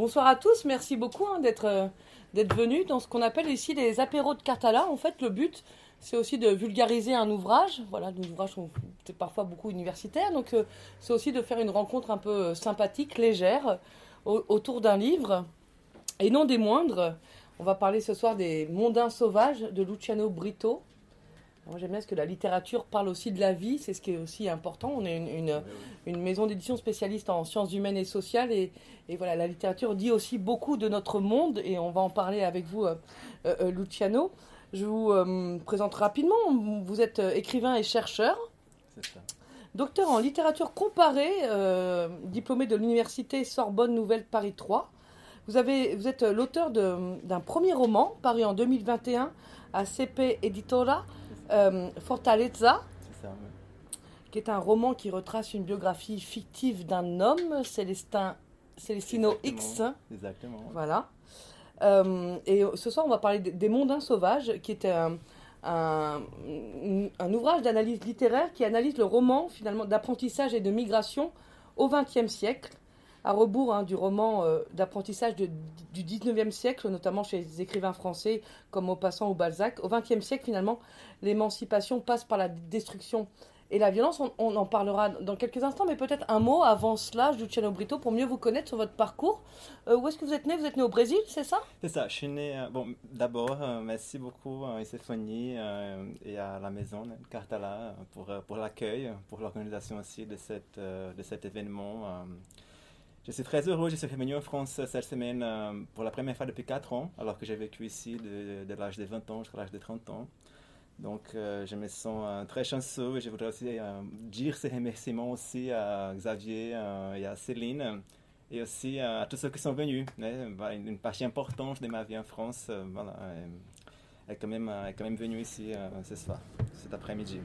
Bonsoir à tous, merci beaucoup hein, d'être euh, d'être venus dans ce qu'on appelle ici les apéros de Cartala. En fait, le but, c'est aussi de vulgariser un ouvrage. Voilà, nos ouvrages sont parfois beaucoup universitaires, donc euh, c'est aussi de faire une rencontre un peu euh, sympathique, légère, au- autour d'un livre. Et non des moindres, on va parler ce soir des Mondains sauvages de Luciano Brito. Moi, j'aime bien parce que la littérature parle aussi de la vie, c'est ce qui est aussi important. On est une, une, une maison d'édition spécialiste en sciences humaines et sociales, et, et voilà, la littérature dit aussi beaucoup de notre monde, et on va en parler avec vous, euh, euh, euh, Luciano. Je vous euh, présente rapidement. Vous êtes écrivain et chercheur, C'est ça. docteur en littérature comparée, diplômé de l'université Sorbonne Nouvelle Paris 3. Vous, avez, vous êtes l'auteur d'un premier roman paru en 2021 à CP Editora, Fortaleza, C'est ça, oui. qui est un roman qui retrace une biographie fictive d'un homme, Célestin, Célestino X. Exactement. Voilà. Euh, et ce soir, on va parler des- des Mondains sauvages, qui est un, un, un ouvrage d'analyse littéraire qui analyse le roman finalement d'apprentissage et de migration au XXe siècle, à rebours hein, du roman euh, d'apprentissage du XIXe siècle, notamment chez les écrivains français comme Maupassant ou Balzac. Au XXe siècle, finalement, l'émancipation passe par la destruction et la violence. On, en parlera dans quelques instants, mais peut-être un mot avant cela, Luciano Brito, pour mieux vous connaître sur votre parcours. Euh, où est-ce que vous êtes né? Vous êtes né au Brésil, c'est ça? C'est ça, je suis né. euh, bon, d'abord, merci beaucoup à Séphonie euh, et à la maison Cartala pour, pour l'accueil, pour l'organisation aussi de, cette, de cet événement. Je suis très heureux, je suis revenu en France cette semaine euh, pour la première fois depuis 4 ans, alors que j'ai vécu ici de, l'âge de 20 ans jusqu'à l'âge de 30 ans. Donc, euh, je me sens euh, très chanceux et je voudrais aussi dire ces remerciements aussi à Xavier et à Céline et aussi à tous ceux qui sont venus. hein. Une, partie importante de ma vie en France est, quand même, est quand même venue ici ce soir, cet après-midi.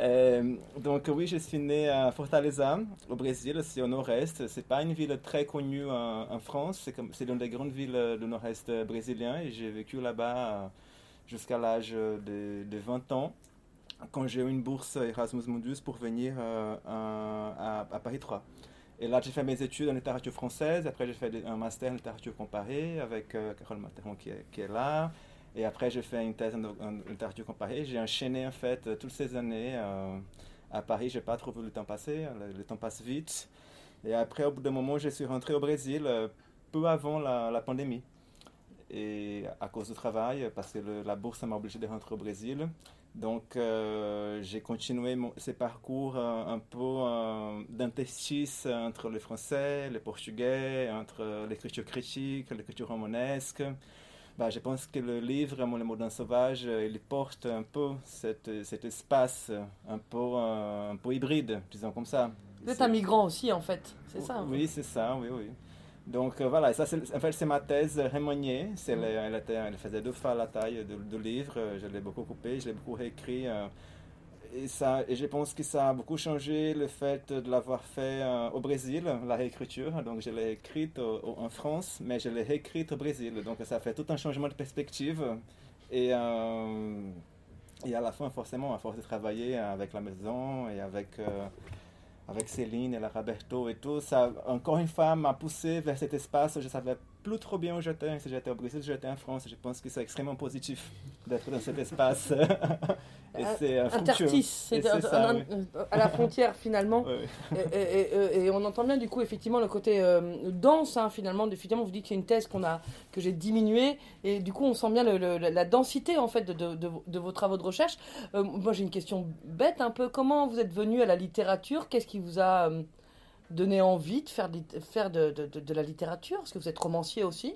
Euh, donc oui, je suis né à Fortaleza, au Brésil, c'est au nord-est. C'est pas une ville très connue en, France, c'est l'une des grandes villes du nord-est brésilien et j'ai vécu là-bas euh, jusqu'à l'âge de, de 20 ans quand j'ai eu une bourse Erasmus Mundus pour venir euh, à, Paris 3. Et là, j'ai fait mes études en littérature française. Après, j'ai fait un master en littérature comparée avec euh, Carole Materon qui est là. Et après, j'ai fait une thèse en, littérature comparée. J'ai enchaîné, en fait, euh, toutes ces années euh, à Paris. Je n'ai pas trop vu le temps passer. Le, temps passe vite. Et après, au bout d'un moment, je suis rentré au Brésil euh, peu avant la, pandémie. Et à cause du travail, parce que la bourse m'a obligé de rentrer au Brésil. Donc, j'ai continué mon, ce parcours un peu d'interstice entre le français, le portugais, entre l'écriture critique, l'écriture romanesque. Bah, je pense que le livre, Mon mot d'un sauvage, euh, il porte un peu cette, cet espace un peu, euh, un peu hybride, disons comme ça. Vous êtes C'est- un migrant aussi, en fait. C'est ça hein? oui, c'est ça, oui, oui. Donc euh, voilà, ça, en fait, c'est ma thèse remaniée. Mm. le- elle, était- elle faisait deux fois la taille du, livre. Euh, Je l'ai beaucoup coupé, je l'ai beaucoup réécrit. euh, et, je pense que ça a beaucoup changé le fait de l'avoir fait euh, au Brésil, la réécriture. Donc je l'ai écrite en France, mais je l'ai réécrite au Brésil. Donc ça fait tout un changement de perspective. Et, euh, et à la fin, forcément, à force de travailler avec la maison et avec, euh, avec Céline et la Roberto et tout, ça, encore une fois, m'a poussé vers cet espace je savais plus trop bien où j'étais, si j'étais au Brésil, si j'étais en France. Je pense que c'est extrêmement positif d'être dans cet espace. et c'est c'est à la frontière finalement. Et, et- et- et on entend bien du coup effectivement le côté euh, dense hein, finalement. Effectivement, vous dites que c'est une thèse qu'on a que j'ai diminuée et du coup on sent bien le- le- la densité en fait de, de- de- de vos travaux de recherche. Euh, moi j'ai une question bête un peu. Comment vous êtes venu à la littérature? Qu'est-ce qui vous a euh, donné envie de faire, de, faire de, de- de- de la littérature Est-ce que vous êtes romancier aussi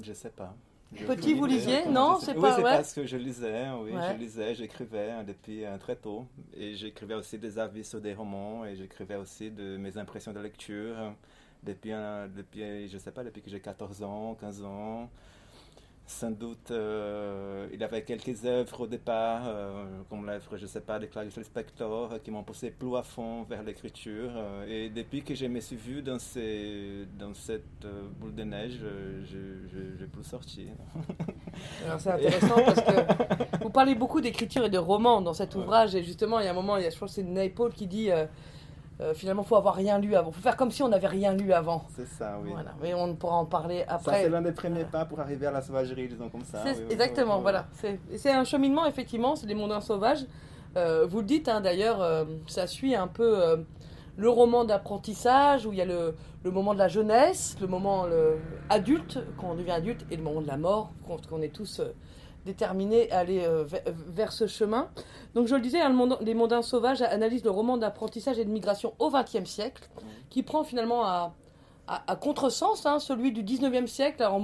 Je sais pas. Je- Petit, vous lisiez Non, c'est oui, pas- c'est ouais. parce que je lisais, oui, Ouais. je lisais, j'écrivais hein, depuis euh, très tôt. Et j'écrivais aussi des avis sur des romans et j'écrivais aussi de mes impressions de lecture euh, depuis, un- depuis je sais pas, depuis que j'ai 14 ans, 15 ans. Sans doute, euh, il avait quelques œuvres au départ, euh, comme l'œuvre, je sais pas, de Clarice Lispector, euh, qui m'ont poussé plus à fond vers l'écriture. et depuis que je me suis vu dans, ces, dans cette boule de neige, je n'ai plus sorti. Alors c'est intéressant parce que vous parlez beaucoup d'écriture et de romans dans cet ouvrage et justement il y a un moment, il y a, je pense que c'est Naipaul qui dit euh, euh, finalement, il faut avoir rien lu avant. Il faut faire comme si on n'avait rien lu avant. C'est ça, oui. Voilà. Mais on pourra en parler après. Ça, c'est l'un des premiers pas pour arriver à la sauvagerie, disons comme ça. exactement, voilà. C'est un cheminement, effectivement, c'est des mondains sauvages. Euh, vous le dites, hein, d'ailleurs, euh, ça suit un peu le roman d'apprentissage où il y a le, le, moment de la jeunesse, le moment le, adulte, quand on devient adulte, et le moment de la mort, quand on est tous déterminés à aller vers ce chemin. Donc je le disais, hein, Les Mondains Sauvages analyse le roman d'apprentissage et de migration au XXe siècle, qui prend finalement à, à, contresens hein, celui du XIXe siècle. Alors,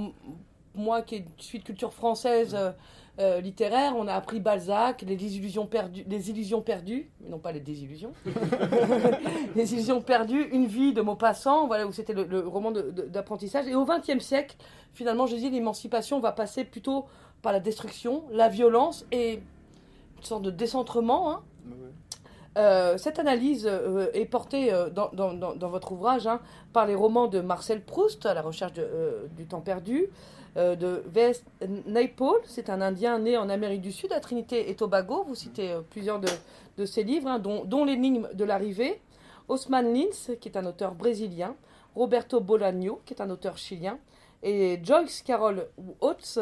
moi qui suis de culture française euh, euh, littéraire, on a appris Balzac, les illusions perdues, les illusions perdues, mais non pas les désillusions, les illusions perdues, une vie de Maupassant, voilà où c'était le, roman d'apprentissage. Et au XXe siècle, finalement, je dis l'émancipation va passer plutôt par la destruction, la violence et sorte de décentrement. Hein. Euh, cette analyse euh, est portée euh, dans, dans, dans, votre ouvrage hein, par les romans de Marcel Proust, à la recherche du temps perdu, de V.S. Naipaul, c'est un Indien né en Amérique du Sud, à Trinité et Tobago. Vous citez plusieurs de, de, ses livres, hein, dont, dont L'énigme de l'arrivée, Osman Lins, qui est un auteur brésilien, Roberto Bolaño, qui est un auteur chilien, et Joyce Carol Oates,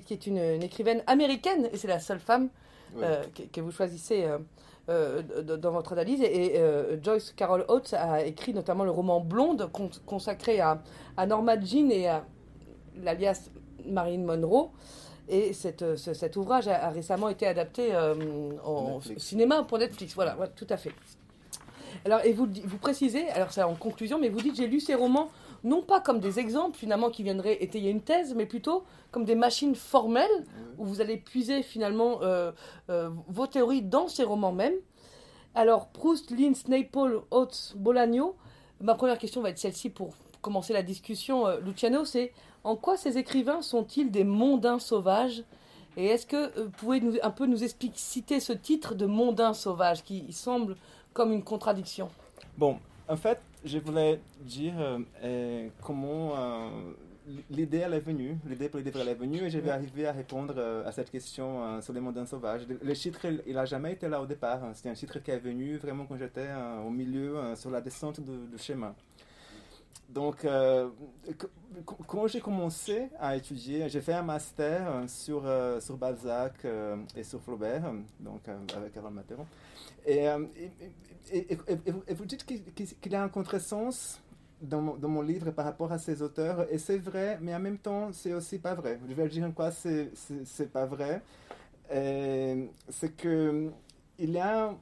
qui est une, une écrivaine américaine, et c'est la seule femme euh, que, vous choisissez euh, euh, dans votre analyse. Et, Joyce Carol Oates a écrit notamment le roman Blonde, consacré à, à, Norma Jean et à l'alias Marilyn Monroe. Et cette, cet ouvrage a, récemment été adapté en cinéma pour Netflix. Voilà, tout à fait. Alors, et vous, vous précisez, alors c'est en conclusion, mais vous dites j'ai lu ces romans non pas comme des exemples finalement qui viendraient étayer une thèse, mais plutôt comme des machines formelles où vous allez puiser finalement euh, euh, vos théories dans ces romans même. Alors Proust, Lynn, Snapple, Oates, Bolagno, ma première question va être celle-ci pour commencer la discussion, euh, Luciano, c'est en quoi ces écrivains sont-ils des mondains sauvages? Et est-ce que vous pouvez nous, un peu nous expliciter ce titre de mondain sauvage qui semble comme une contradiction Bon, en fait, je voulais dire euh, comment euh, l'idée elle est venue, l'idée pour le livre elle est venue et je vais arriver à répondre euh, à cette question sur les mondains sauvages. Le titre, il n'a jamais été là au départ. Hein. C'était un titre qui est venu vraiment quand j'étais au milieu, sur la descente du chemin. Donc, quand j'ai commencé à étudier, j'ai fait un master sur, sur Balzac et sur Flaubert, donc avec Carole Materon. Et, vous dites qu'il a un contresens dans, dans, mon livre par rapport à ces auteurs, et c'est vrai, mais en même temps, c'est aussi pas vrai. Je vais dire en quoi c'est pas vrai. C'est que il y a,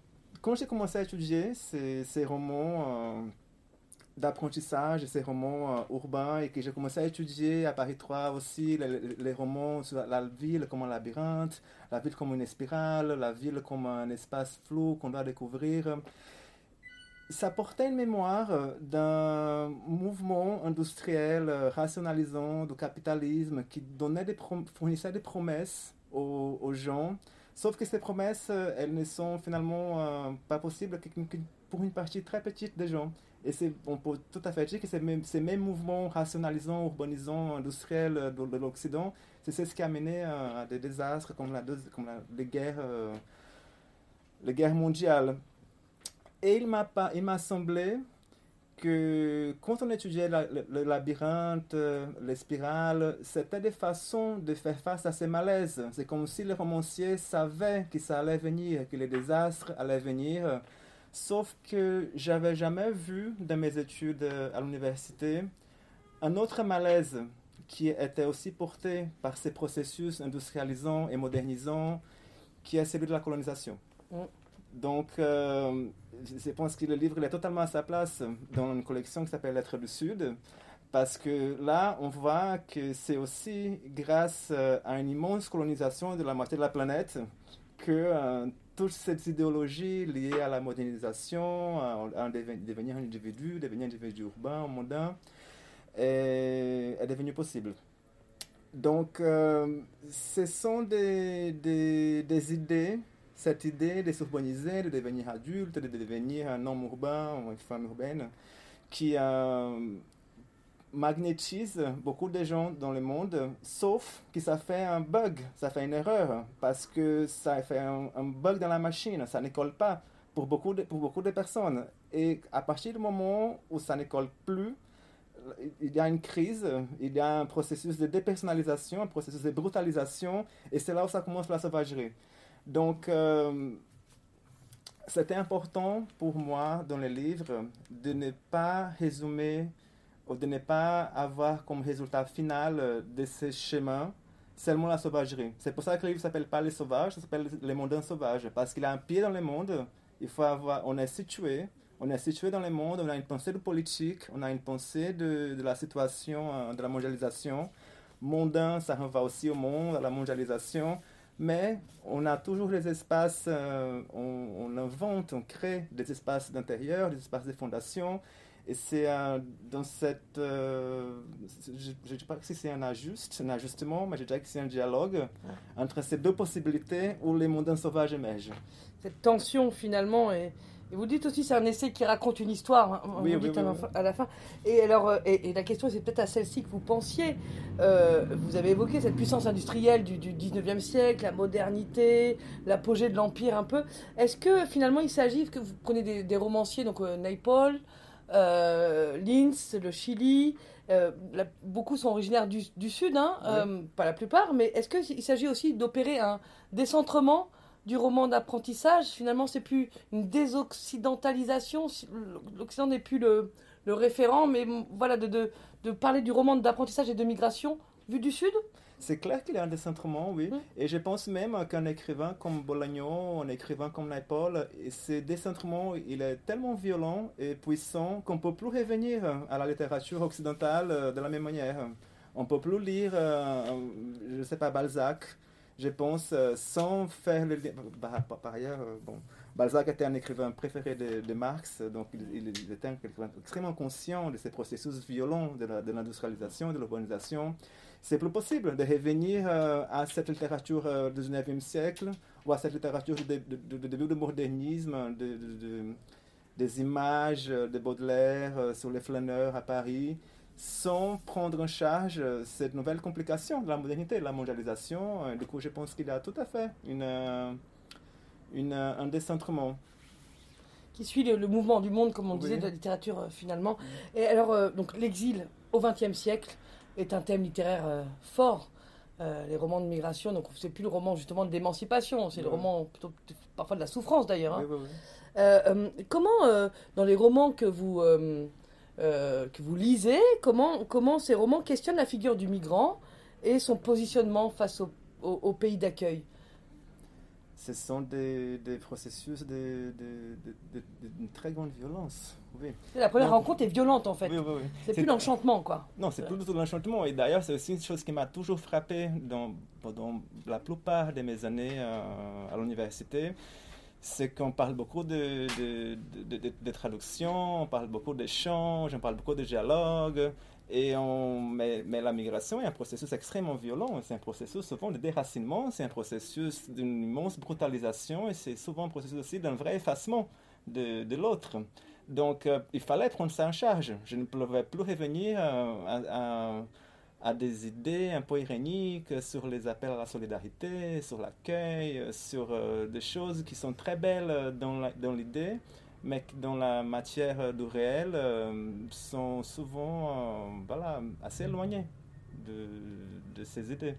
quand j'ai commencé à étudier ces romans d'apprentissage, ces romans euh, urbains, et que j'ai commencé à étudier à Paris 3 aussi les, les, romans sur la ville comme un labyrinthe, la ville comme une spirale, la ville comme un espace flou qu'on doit découvrir. Ça portait une mémoire euh, d'un mouvement industriel euh, rationalisant du capitalisme qui donnait des fournissait des promesses aux, gens, sauf que ces promesses, euh, elles ne sont finalement pas possibles pour une partie très petite des gens. Et on peut tout à fait dire que ces mêmes, mouvements rationalisants, urbanisants, industriels de, l'Occident, c'est ce qui a mené à, des désastres comme, la, comme les, guerres, les guerres mondiales. Et il m'a semblé que quand on étudiait le, labyrinthe, les spirales, c'était des façons de faire face à ces malaises. C'est comme si les romanciers savaient que ça allait venir, que les désastres allaient venir. Sauf que j'avais jamais vu dans mes études à l'université un autre malaise qui était aussi porté par ces processus industrialisants et modernisants, qui est celui de la colonisation. Mm. Donc, euh, je pense que le livre est totalement à sa place dans une collection qui s'appelle Lettres du Sud, parce que là, on voit que c'est aussi grâce euh, à une immense colonisation de la moitié de la planète que euh, toute cette idéologie liée à la modernisation, à, devenir un individu, devenir un individu urbain, mondain, est, devenue possible. Donc, ce sont des, des idées cette idée de s'urbaniser, de devenir adulte, de devenir un homme urbain ou une femme urbaine, qui euh, magnétise beaucoup de gens dans le monde, sauf que ça fait un bug, ça fait une erreur, parce que ça fait un, bug dans la machine, ça ne colle pas pour beaucoup de, pour beaucoup de personnes. Et à partir du moment où ça ne colle plus, il y a une crise, il y a un processus de dépersonnalisation, un processus de brutalisation, et c'est là où ça commence la sauvagerie. Donc, euh, c'était important pour moi dans le livre de ne pas résumer ou de ne pas avoir comme résultat final de ce chemin seulement la sauvagerie. C'est pour ça que le livre s'appelle pas Les Sauvages, ça s'appelle Les Mondains Sauvages, parce qu'il a un pied dans le monde, il faut avoir, on est situé, on est situé dans le monde, on a une pensée de politique, on a une pensée de, la situation, euh, de la mondialisation. Mondain, ça renvoie aussi au monde, à la mondialisation. Mais on a toujours des espaces, euh, on, on, invente, on crée des espaces d'intérieur, des espaces de fondation. Et c'est dans cette. Euh, je ne dis pas que c'est un ajuste, un ajustement, mais je dirais que c'est un dialogue entre ces deux possibilités où les mondains sauvages émergent. Cette tension finalement est. Et vous dites aussi c'est un essai qui raconte une histoire, hein, oui, vous oui, dites oui, à, la, fin. Et alors, euh, et, et la question c'est peut-être à celle-ci que vous pensiez. Euh, vous avez évoqué cette puissance industrielle du, du 19e siècle, la modernité, l'apogée de l'empire un peu. Est-ce que finalement il s'agit que vous prenez des, des romanciers, donc euh, Naipaul, euh, Linz, le Chili, euh, la, beaucoup sont originaires du, du sud, hein, pas la plupart, mais est-ce qu'il s'agit aussi d'opérer un décentrement du roman d'apprentissage Finalement, c'est plus une désoccidentalisation, l'Occident n'est plus le, le référent, mais voilà, de, de, de parler du roman d'apprentissage et de migration vu du sud? C'est clair qu'il y a un décentrement, oui. Mm. Et je pense même qu'un écrivain comme Bolagno, un écrivain comme Naipaul, ce décentrement, il est tellement violent et puissant qu'on ne peut plus revenir à la littérature occidentale euh, de la même manière. On ne peut plus lire, euh, je ne sais pas, Balzac, je pense, euh, sans faire le lien. Par, ailleurs, euh, bon, Balzac était un écrivain préféré de, Marx, donc il, était un écrivain extrêmement conscient de ces processus violents de l'industrialisation, de l'urbanisation. C'est plus possible de revenir euh, à cette littérature du 19e siècle ou à cette littérature du début du modernisme, de- de- de- des images de Baudelaire sur les flâneurs à Paris, sans prendre en charge euh, cette nouvelle complication de la modernité, de la mondialisation. Euh, Du coup, je pense qu'il y a tout à fait une, euh, une, un décentrement. qui suit le, le mouvement du monde, comme on Oui. disait, de la littérature euh, finalement. Et alors, euh, donc l'exil au XXe siècle est un thème littéraire euh, fort. Les romans de migration, donc c'est plus le roman justement d'émancipation, c'est le roman plutôt parfois de la souffrance d'ailleurs. hein. Oui, comment, dans les romans que vous, euh, que vous lisez, comment, comment ces romans questionnent la figure du migrant et son positionnement face au, au- au pays d'accueil Ce sont des, des processus de- d'une très grande violence. Oui, La première Non. rencontre est violente en fait. oui, oui. oui. C'est C'est- plus l'enchantement quoi. Non, c'est plus du tout l'enchantement. Et d'ailleurs, c'est aussi une chose qui m'a toujours frappé dans, pendant la plupart de mes années euh, à l'université. C'est qu'on parle beaucoup de, de, de, de- traduction, on parle beaucoup d'échanges, on parle beaucoup de dialogue. Et on, mais, mais la migration est un processus extrêmement violent. C'est un processus souvent de déracinement, c'est un processus d'une immense brutalisation et c'est souvent un processus aussi d'un vrai effacement de, de l'autre. Donc, euh, il fallait prendre ça en charge. Je ne pouvais plus revenir à- à des idées un peu iréniques sur les appels à la solidarité, sur l'accueil, euh, sur euh, des choses qui sont très belles euh, dans l'idée, mais qui, dans la matière du réel, euh, sont souvent euh, voilà, assez éloignées de, de ces idées.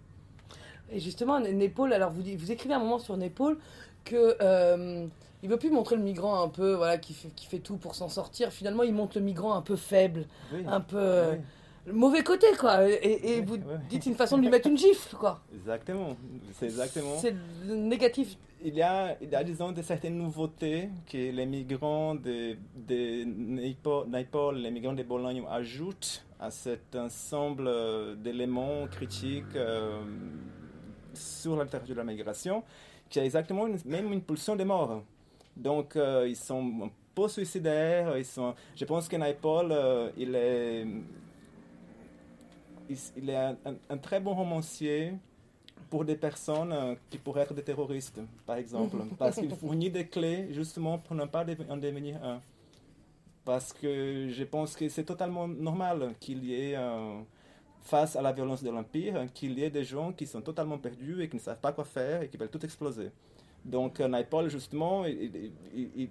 Et justement, Népal, alors vous, vous écrivez un moment sur Népal que il veut plus montrer le migrant un peu, voilà, qui fait, qui fait tout pour s'en sortir. Finalement, il montre le migrant un peu faible, Oui, un peu oui, le mauvais côté, quoi. Et, vous dites une façon de lui mettre une gifle, quoi. exactement. C'est exactement. C'est négatif. Il y, a, il y a, disons, de certaines nouveautés que les migrants de, de Naipaul, les migrants de Bologne ajoutent à cet ensemble euh, d'éléments critiques euh, sur la littérature de la migration, qui a exactement une- même une pulsion de mort. Donc, euh, ils sont un peu suicidaires. Ils sont, je pense que Naipaul, euh, il est, il, il est un, un- un très bon romancier pour des personnes euh, qui pourraient être des terroristes, par exemple, parce qu'il fournit des clés justement pour ne pas en devenir un. Parce que je pense que c'est totalement normal qu'il y ait, euh, face à la violence de l'Empire, qu'il y ait des gens qui sont totalement perdus et qui ne savent pas quoi faire et qui veulent tout exploser. Donc, euh, Naipaul, justement, il-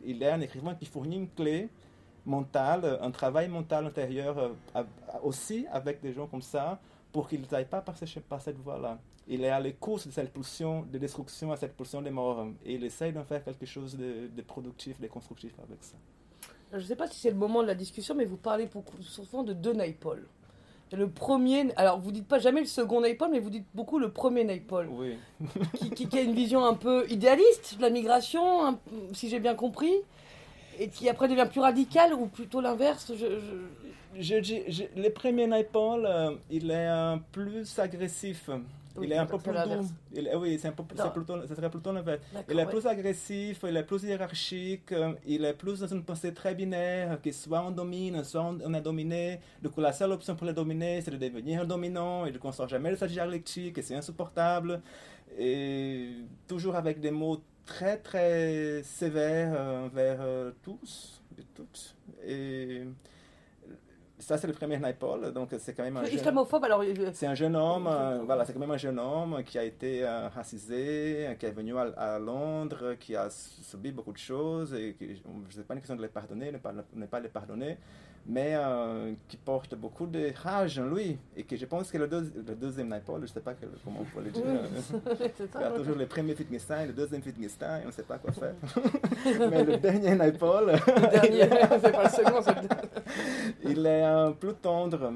il est un écrivain qui fournit une clé mental, un travail mental intérieur aussi avec des gens comme ça pour qu'ils n'aillent pas par, par cette voie-là. Il est à l'écoute de cette pulsion de destruction, à cette pulsion des morts. Et il essaye d'en faire quelque chose de, de productif, de constructif avec ça. Je ne sais pas si c'est le moment de la discussion, mais vous parlez beaucoup, souvent de deux Naipoles. Le premier, alors vous dites pas jamais le second Naipaul, mais vous dites beaucoup le premier Naipaul. Oui. qui, qui, a une vision un peu idéaliste de la migration, si j'ai bien compris, et qui après devient plus radical ou plutôt l'inverse. Je, je... Je, le premier Naipaul, euh, il est un plus agressif il est un peu plus doux. Il, oui, c'est plutôt, ce serait plutôt l'inverse. Il est plus agressif, il est plus hiérarchique, euh, il est plus dans une pensée très binaire, que soit on domine, soit on, est dominé. Du coup, la seule option pour le dominer, c'est de devenir un dominant, et du coup, on ne sort jamais de sa dialectique, et c'est insupportable. Et toujours avec des mots très, très sévères euh, envers euh, tous et toutes. Et ça, c'est le premier Naipaul, donc c'est quand même un Islamophobe, alors... C'est un jeune homme, euh, voilà, c'est quand même un jeune homme qui a été euh, racisé, qui est venu à, Londres, qui a subi beaucoup de choses, et ne sais pas une question de les pardonner, ne pas, ne pas les pardonner, mais euh, qui porte beaucoup de rage en lui, et que je pense que le, le deuxième Naipaul, je ne sais pas comment on peut le dire, il y a toujours le premier Wittgenstein, le deuxième Wittgenstein, on ne sait pas quoi faire. mais le dernier Naipaul... le dernier, c'est pas le second, il est euh, plus tendre.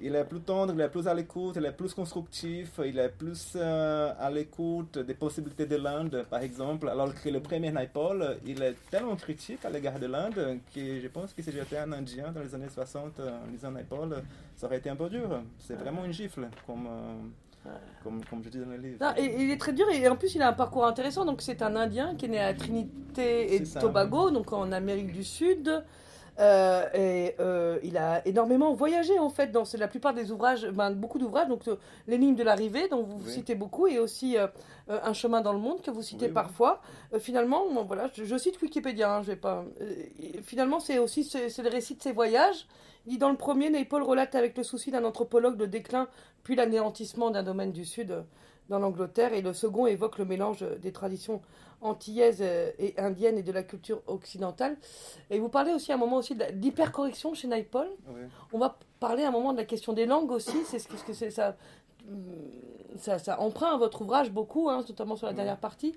Il est plus tendre, il est plus à l'écoute, il est plus constructif, il est plus euh, à l'écoute des possibilités de l'Inde, par exemple, alors que le premier Naipaul, il est tellement critique à l'égard de l'Inde que je pense que si j'étais un Indien dans les années 60 euh, en lisant Naipaul, ça aurait été un peu dur. C'est vraiment une gifle, comme, comme, comme, je dis dans le livre. il est très dur et en plus il a un parcours intéressant. Donc c'est un Indien qui est né à Trinité et Tobago, donc en Amérique du Sud. Euh, et euh, il a énormément voyagé en fait dans la plupart des ouvrages, ben, beaucoup d'ouvrages, donc euh, l'énigme de l'arrivée dont vous citez beaucoup et aussi un chemin dans le monde que vous citez parfois. finalement, voilà, je, cite Wikipédia, hein, je vais pas. finalement, c'est aussi c'est le récit de ses voyages. Il dit dans le premier, Naipaul relate avec le souci d'un anthropologue le déclin puis l'anéantissement d'un domaine du Sud dans l'Angleterre et le second évoque le mélange des traditions antillaises euh, et indiennes et de la culture occidentale. Et vous parlez aussi à un moment aussi d'hypercorrection chez Naipaul. On va parler à un moment de la question des langues aussi. C'est ce que c'est ça, ça, ça emprunte votre ouvrage beaucoup, hein, notamment sur la dernière partie.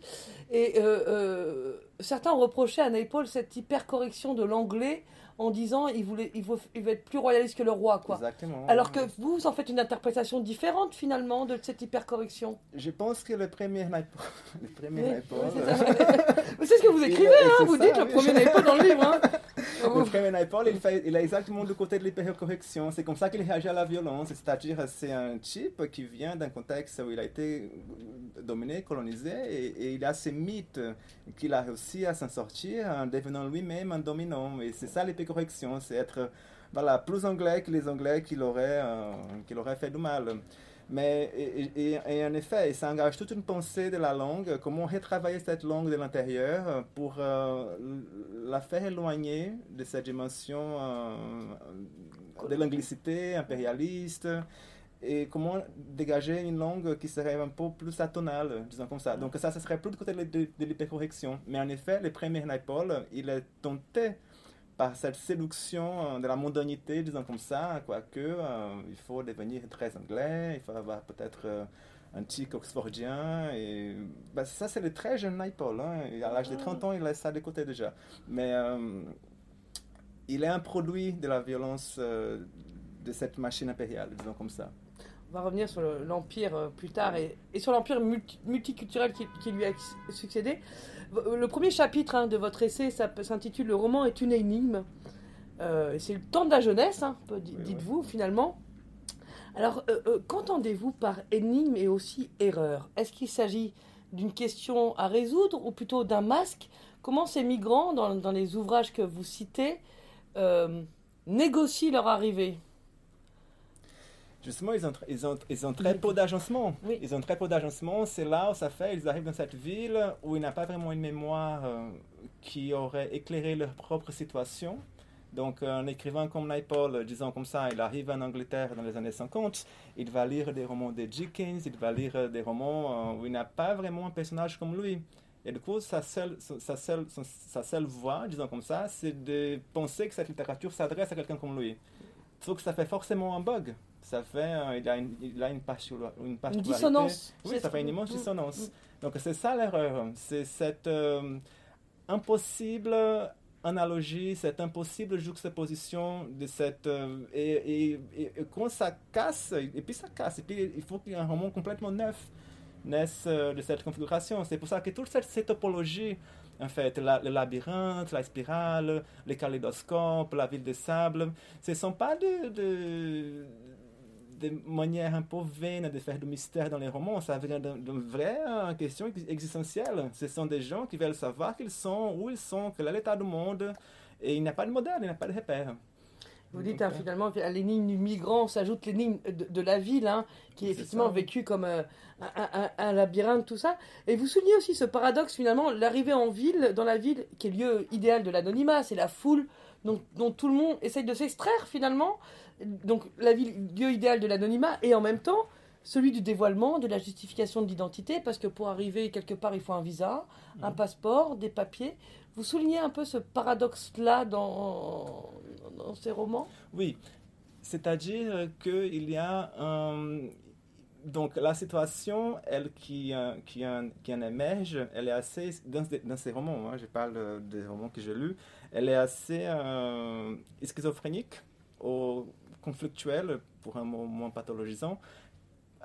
Et euh, euh, certains ont reproché à Naipaul cette hypercorrection de l'anglais en disant il voulait il veut, il veut être plus royaliste que le roi quoi. Exactement. Alors que vous, vous en faites une interprétation différente finalement de cette hypercorrection. Je pense que le premier Naipaul, le premier Naipaul. c'est ce que vous écrivez, hein, vous dites le premier Naipaul dans le livre. Hein. le premier Naipaul, il, fait, il est exactement du côté de l'hypercorrection. C'est comme ça qu'il réagit à la violence. C'est-à-dire, c'est un type qui vient d'un contexte où il a été dominé, colonisé, et, et il a ces mythes qu'il a réussi à s'en sortir en devenant lui-même un dominant. Et c'est ça l'hypercorrection correction, c'est être voilà, plus anglais que les Anglais qui l'auraient euh, fait du mal. Mais et, en effet, ça engage toute une pensée de la langue, comment retravailler cette langue de l'intérieur pour euh, la faire éloigner de cette dimension euh, de l'anglicité impérialiste et comment dégager une langue qui serait un peu plus atonale, disons comme ça. Donc ça, ce serait plus du côté de, de, l'hypercorrection. Mais en effet, le premier Naipaul, il est tenté par cette séduction euh, de la mondanité, disons comme ça, quoique euh, il faut devenir très anglais, il faut avoir peut-être euh, un tic oxfordien. Et bah, ça, c'est le très jeune Naipaul. Hein, à l'âge de 30 ans, il laisse ça de côté déjà. Mais il est un produit de la violence de cette machine impériale, disons comme ça. On va revenir sur l'Empire plus tard et, et sur l'Empire multiculturel qui, qui, lui a succédé. Le premier chapitre hein, de votre essai s'intitule Le roman est une énigme. Euh, c'est le temps de la jeunesse, hein, dites-vous, finalement. Alors, euh, euh, qu'entendez-vous par énigme et aussi erreur? Est-ce qu'il s'agit d'une question à résoudre ou plutôt d'un masque? Comment ces migrants, dans, les ouvrages que vous citez, négocient leur arrivée? Justement, ils ont, ils ont, ils ont très peu d'agencement. Ils ont très peu d'agencement. C'est là où ça fait, ils arrivent dans cette ville où il n'y a pas vraiment une mémoire euh, qui aurait éclairé leur propre situation. Donc, un écrivain comme Naipaul, disons comme ça, il arrive en Angleterre dans les années 50, il va lire des romans de Dickens, il va lire des romans euh, où il n'y a pas vraiment un personnage comme lui. Et du coup, sa seule, sa seule, sa seule voie, disons comme ça, c'est de penser que cette littérature s'adresse à quelqu'un comme lui. Sauf que ça fait forcément un bug. Ça fait, euh, il, a une, il a une, une, une dissonance. Oui, ça fait une immense mm. dissonance. Mm. Donc c'est ça l'erreur. C'est cette euh, impossible analogie, cette impossible juxtaposition de cette... Euh, et, et, quand ça casse, et puis ça casse, et puis il faut qu'il y ait un roman complètement neuf naisse de cette configuration. C'est pour ça que toute cette, cette topologie, en fait, le labyrinthe, la spirale, les kaléidoscopes, la ville de sable, ce ne sont pas de, de, de manière un peu vaine de faire du mystère dans les romans. Ça vient d'une vraie question existentielle. Ce sont des gens qui veulent savoir qui ils sont, où ils sont, quel est l'état du monde. Et il n'y a pas de modèle, il n'y a pas de repère. Vous dites hein, finalement à l'énigme du migrant s'ajoute l'énigme de, la ville, hein, qui est effectivement vécue comme euh, un, labyrinthe, tout ça. Et vous soulignez aussi ce paradoxe finalement, l'arrivée en ville, dans la ville, qui est lieu idéal de l'anonymat, c'est la foule dont, dont, tout le monde essaye de s'extraire finalement. Donc la ville, lieu idéal de l'anonymat, et en même temps celui du dévoilement, de la justification de l'identité, parce que pour arriver quelque part, il faut un visa, un mmh. passeport, des papiers. Vous soulignez un peu ce paradoxe-là dans, dans ces romans? Oui, c'est-à-dire qu'il y a un... Donc la situation, elle qui, euh, qui, en, qui en émerge, elle est assez, dans, dans ces romans, hein, je parle des romans que j'ai lus, elle est assez euh, schizophrénique ou conflictuelle, pour un mot moins pathologisant,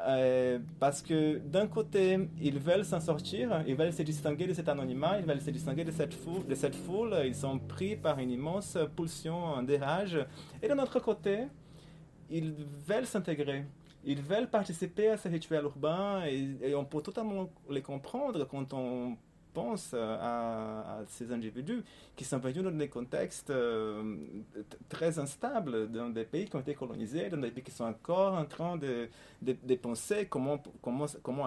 euh, parce que d'un côté, ils veulent s'en sortir, ils veulent se distinguer de cet anonymat, ils veulent se distinguer de cette foule, de cette foule ils sont pris par une immense pulsion de rage. Et d'un autre côté, ils veulent s'intégrer, ils veulent participer à ce rituel urbain et, et on peut totalement les comprendre quand on pense à, ces individus qui sont venus dans des contextes euh, très instables, dans des pays qui ont été colonisés, dans des pays qui sont encore en train de, penser comment,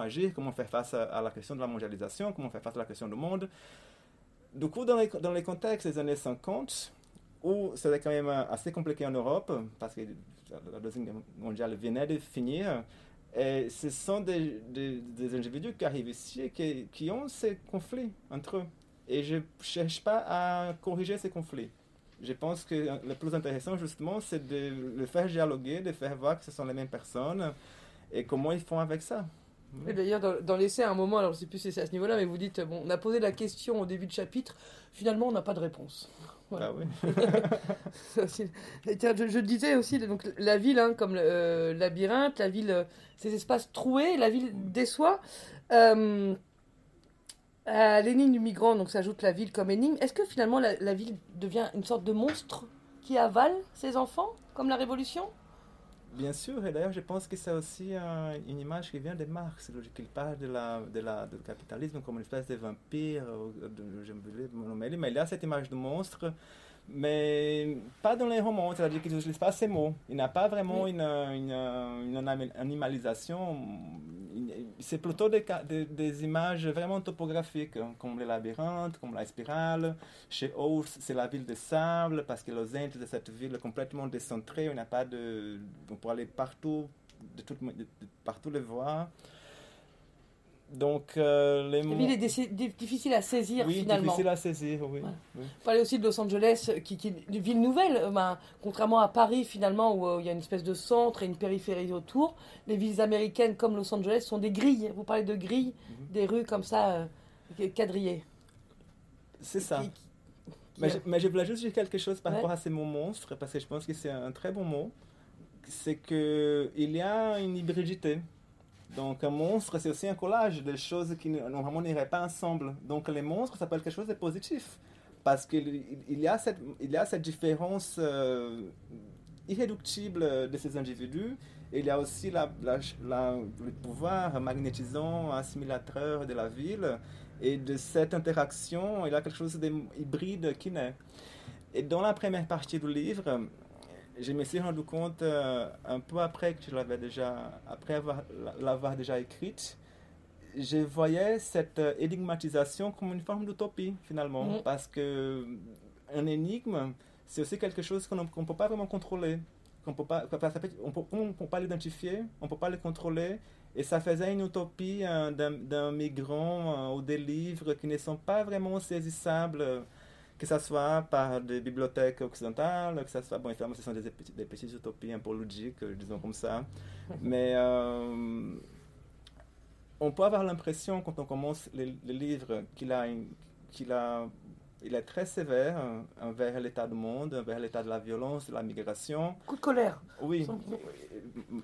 agir, comment faire face à, la question de la mondialisation, comment faire face à la question du monde. Du coup, dans les, dans les contextes des années 50, où c'était quand même assez compliqué en Europe, parce que la Deuxième Guerre mondiale venait de finir, et ce sont des, des, individus qui arrivent ici qui, qui, ont ces conflits entre eux. Et je ne cherche pas à corriger ces conflits. Je pense que le plus intéressant, justement, c'est de le faire dialoguer, de faire voir que ce sont les mêmes personnes et comment ils font avec ça. Et d'ailleurs, dans, l'essai, à un moment, alors je ne sais plus si c'est à ce niveau-là, mais vous dites, bon, on a posé la question au début du chapitre, finalement, on n'a pas de réponse. Ah oui. je, je, disais aussi, donc, la ville, hein, comme le euh, labyrinthe, la ville, euh, ces espaces troués, la ville déçoit. Euh, à l'énigme du migrant, donc s'ajoute la ville comme énigme. Est-ce que finalement la, la, ville devient une sorte de monstre qui avale ses enfants, comme la Révolution? Bien sûr, et d'ailleurs je pense que c'est aussi une image qui vient de Marx, qu'il parle de la, de la, du capitalisme comme une espèce de vampire, de, je mais il y a cette image de monstre mais pas dans les romans, c'est-à-dire qu'ils n'utilisent pas ces mots. Il n'a pas vraiment une, une, une, animalisation. C'est plutôt des, des, images vraiment topographiques, comme les labyrinthes, comme la spirale. Chez Ous, c'est la ville de sable, parce que Los Angeles est cette ville complètement décentrée, on n'a pas de. On peut aller partout, de, tout, de, de partout les voir. Donc, euh, les mots... ville est difficile à saisir oui, finalement. difficile à saisir, oui. oui. Parler aussi de Los Angeles, qui, qui est une ville nouvelle, euh, ben, contrairement à Paris finalement, où euh, il y a une espèce de centre et une périphérie autour. Les villes américaines comme Los Angeles sont des grilles. Vous parlez de grilles, mhm. des rues comme ça, quadrillées. C'est ça. mais, je, mais, je, voulais juste dire quelque chose par rapport à ces mots monstres, parce que je pense que c'est un très bon mot. C'est qu'il y a une hybridité donc un monstre, c'est aussi un collage de choses qui normalement n'iraient pas ensemble. Donc les monstres, ça peut être quelque chose de positif. Parce qu'il y, a cette, différence euh, irréductible de ces individus. Et il y a aussi le pouvoir magnétisant, assimilateur de la ville. Et de cette interaction, il y a quelque chose d'hybride qui naît. Et dans la première partie du livre, je me suis rendu compte euh, un peu après que je l'avais déjà, après l'avoir déjà écrite, je voyais cette euh, énigmatisation comme une forme d'utopie finalement, parce que un énigme, c'est aussi quelque chose qu'on ne peut pas vraiment contrôler. qu'on peut pas, on peut, on peut pas l'identifier, on peut pas le contrôler. Et ça faisait une utopie hein, d'un migrant hein, ou des livres qui ne sont pas vraiment saisissables, que ce soit par des bibliothèques occidentales, que ce soit, bon, évidemment, ce sont des, des petites utopies un peu logiques, disons comme ça. Mais euh, on peut avoir l'impression, quand on commence le, livre, qu'il a, qu'il a il est très sévère envers l'état du monde, envers l'état de la violence, de la migration. Coup de colère. Oui.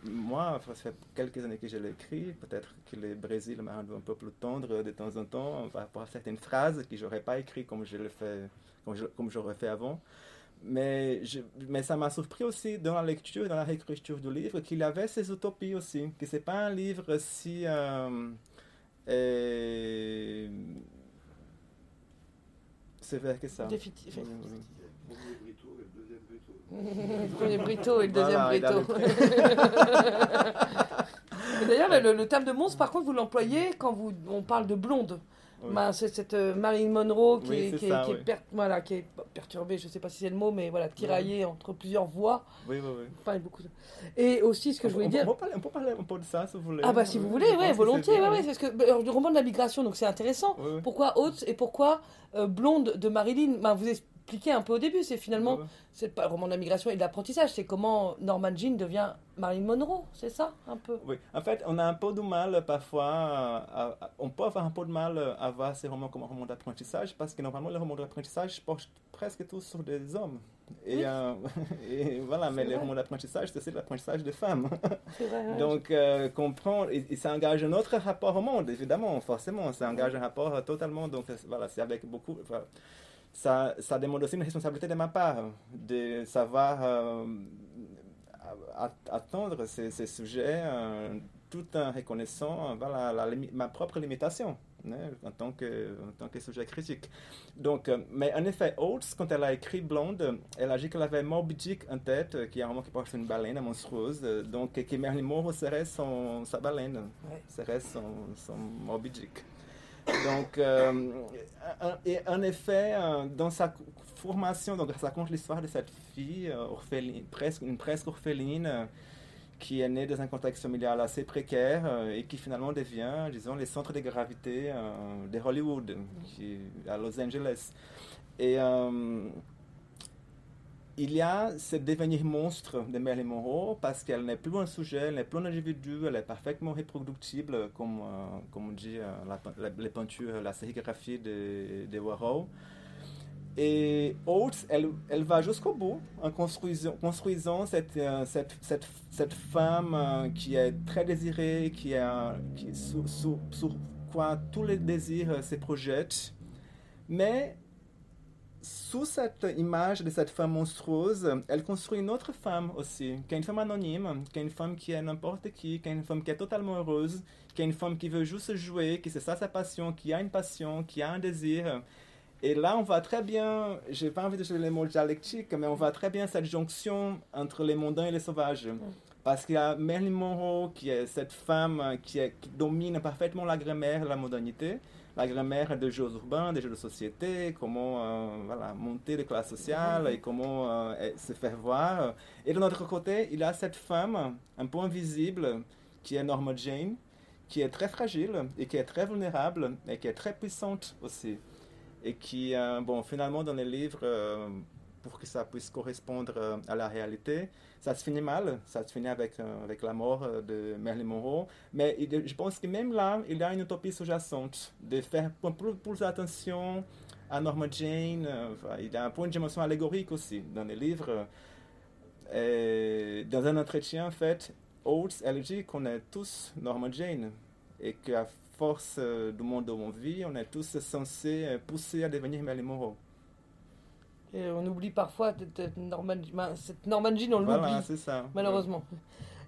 Moi, ça fait quelques années que je l'ai écrit. Peut-être que le Brésil m'a rendu un peu plus tendre de temps en temps par rapport à certaines phrases que je n'aurais pas écrites comme je le fais, comme j'aurais fait avant. Mais, je, mais ça m'a surpris aussi dans la lecture, dans la réécriture du livre, qu'il avait ses utopies aussi. Que ce n'est pas un livre si. Euh, sévère que ça. Définitif. Le premier Brito et le deuxième Brito. D'ailleurs, le, le, terme de monstre, par contre, vous l'employez quand vous, on parle de blonde. Bah, c'est cette euh, Marilyn Monroe qui, est, qui, est, voilà, qui est perturbée, je ne sais pas si c'est le mot, mais voilà, tiraillée entre plusieurs voix. Oui, oui, oui. beaucoup Et aussi, ce que je voulais dire. On peut, parler, on peut, parler, un peu de ça, si vous voulez. Ah, bah, si vous voulez, oui, volontiers. Ouais, ouais, parce que alors, le roman de la migration, donc c'est intéressant. Pourquoi Haute et pourquoi euh, Blonde de Marilyn? Bah, Vous expliqué un peu au début. C'est finalement, c'est pas le roman de la migration et de l'apprentissage, c'est comment Norman Jean devient Marilyn Monroe, c'est ça un peu? Oui, en fait, on a un peu de mal parfois, on peut avoir un peu de mal à voir ces romans comme un roman d'apprentissage parce que normalement, les romans d'apprentissage portent presque tous sur des hommes. Et, euh, et voilà, mais les romans d'apprentissage, c'est l'apprentissage des femmes. Vrai, Donc, euh, comprendre, et, ça engage un autre rapport au monde, évidemment, forcément, ça engage un rapport totalement, donc voilà, c'est avec beaucoup ça, ça demande aussi une responsabilité de ma part, de savoir euh, attendre ces, ces sujets euh, tout en reconnaissant voilà, la, ma propre limitation hein, en, tant que, en tant que sujet critique. Donc, euh, mais en effet, Oates, quand elle a écrit Blonde, elle a dit qu'elle avait Moby Dick en tête, qui est un roman qui porte une baleine monstrueuse, donc que Marilyn Monroe serait son, sa baleine, serait son, son Moby Dick. Donc, euh, et en effet, euh, dans sa formation, donc ça raconte l'histoire de cette fille euh, orpheline, presque, une presque orpheline qui est née dans un contexte familial assez précaire et qui finalement devient, disons, le centre de gravité de Hollywood, à Los Angeles. Et il y a ce devenir monstre de Marilyn Monroe parce qu'elle n'est plus un sujet, elle n'est plus un individu, elle est parfaitement reproductible, comme, euh, comme on dit euh, les peintures, la sérigraphie de, de Warhol. Et Oates, elle, va jusqu'au bout en construisant, construisant cette, euh, cette, cette, cette, femme qui est très désirée, qui est, sur, sur, sur quoi tous les désirs se projettent. Mais sous cette image de cette femme monstrueuse, elle construit une autre femme aussi, qui est une femme anonyme, qui est une femme qui est n'importe qui, qui est une femme qui est totalement heureuse, qui est une femme qui veut juste jouer, qui c'est ça sa passion, qui a une passion, qui a un désir. Et là, on voit très bien, j'ai pas envie de jouer les mots dialectiques, mais on voit très bien cette jonction entre les mondains et les sauvages. Mm. Parce qu'il y a Marilyn Monroe, qui est cette femme qui, qui domine parfaitement la grammaire la modernité la grammaire des jeux urbains, des jeux de société, comment euh, voilà, monter les classes sociales et comment euh, se faire voir. Et de notre côté, il y a cette femme un peu invisible qui est Norma Jane, qui est très fragile et qui est très vulnérable et qui est très puissante aussi. Et qui, euh, bon, finalement, dans les livres, pour que ça puisse correspondre à la réalité, ça se finit mal, ça se finit avec, euh, avec la mort euh, de Marilyn Monroe. Mais je pense que même là, il y a une utopie sous-jacente de faire plus, plus, attention à Norma Jane. Euh, il y a un point de dimension allégorique aussi dans les livres. dans un entretien, en fait, Oates, elle dit qu'on est tous Norma Jane et qu'à force du monde où on vit, on est tous censés pousser à devenir Marilyn Monroe on oublie parfois cette Norman, cette Norman Jean, on l'oublie. c'est ça. Malheureusement.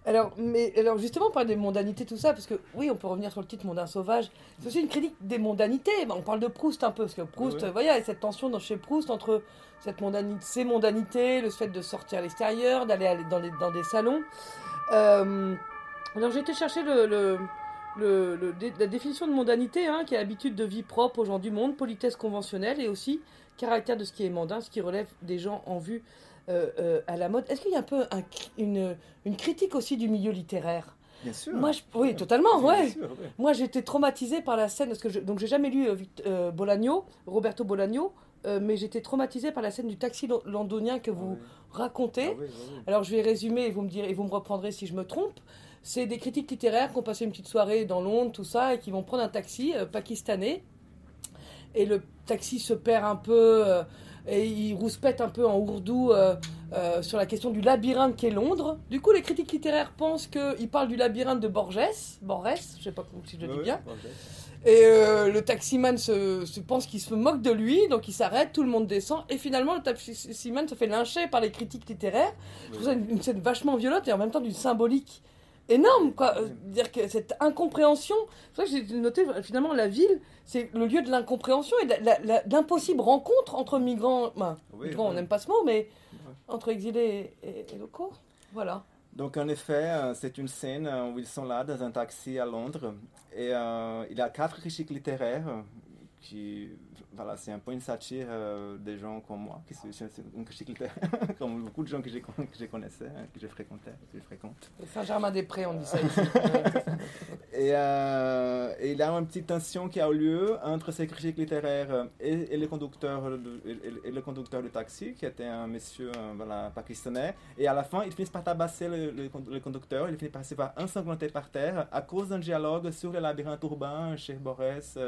Alors, mais, alors justement, on parle des mondanités, tout ça, parce que oui, on peut revenir sur le titre Mondain sauvage. C'est aussi une critique des mondanités. on parle de Proust un peu, parce que Proust, vous voyez, il y a cette tension dans, chez Proust entre cette mondanité, ces mondanités, le fait de sortir à l'extérieur, d'aller dans, dans des salons. Euh, alors j'ai été chercher le, le, la définition de mondanité, hein, qui est l'habitude de vie propre aux gens du monde, politesse conventionnelle et aussi caractère de ce qui est mondain, ce qui relève des gens en vue à la mode. Est-ce qu'il y a un peu une, une critique aussi du milieu littéraire? Bien sûr. Moi, je, oui, totalement, ouais. Moi, j'étais traumatisée par la scène, parce que je, donc j'ai jamais lu euh, Bolagno, Roberto Bolagno, mais j'étais traumatisée par la scène du taxi londonien que vous ah racontez. Ah Alors, je vais résumer et vous me direz, et vous me reprendrez si je me trompe. C'est des critiques littéraires qui ont passé une petite soirée dans Londres, tout ça, et qui vont prendre un taxi pakistanais. Et le taxi se perd un peu et il rouspète un peu en ourdou euh, euh, sur la question du labyrinthe qu'est Londres. Du coup, les critiques littéraires pensent qu'il parle du labyrinthe de Borges, Borges, je sais pas si je le dis bien. Et euh, le taximan se, se pense qu'il se moque de lui, donc il s'arrête, tout le monde descend, et finalement le taximan se fait lyncher par les critiques littéraires. Je trouve ça une scène vachement violente et en même temps d'une symbolique énorme, quoi. dire que cette incompréhension, c'est vrai que j'ai noté finalement la ville, c'est le lieu de l'incompréhension et de l'impossible rencontre entre migrants, migrants, on n'aime pas ce mot, mais entre exilés et, locaux. Voilà. Donc en effet, euh, c'est une scène euh, où ils sont là dans un taxi à Londres et euh, il y a quatre critiques littéraires qui voilà, c'est un peu une satire euh, des gens comme moi, qui comme beaucoup de gens que j'ai que connaissais, hein, que j'ai fréquenté, que je fréquente. Saint-Germain-des-Prés, on dit ça ici. et, euh, et, il y a une petite tension qui a eu lieu entre ces critiques littéraires et, le conducteur et, le conducteur du taxi, qui était un monsieur euh, voilà, pakistanais. Et à la fin, ils finissent par tabasser le, le, conducteur, il finit par se faire ensanglanter par terre à cause d'un dialogue sur le labyrinthe urbain chez Borès.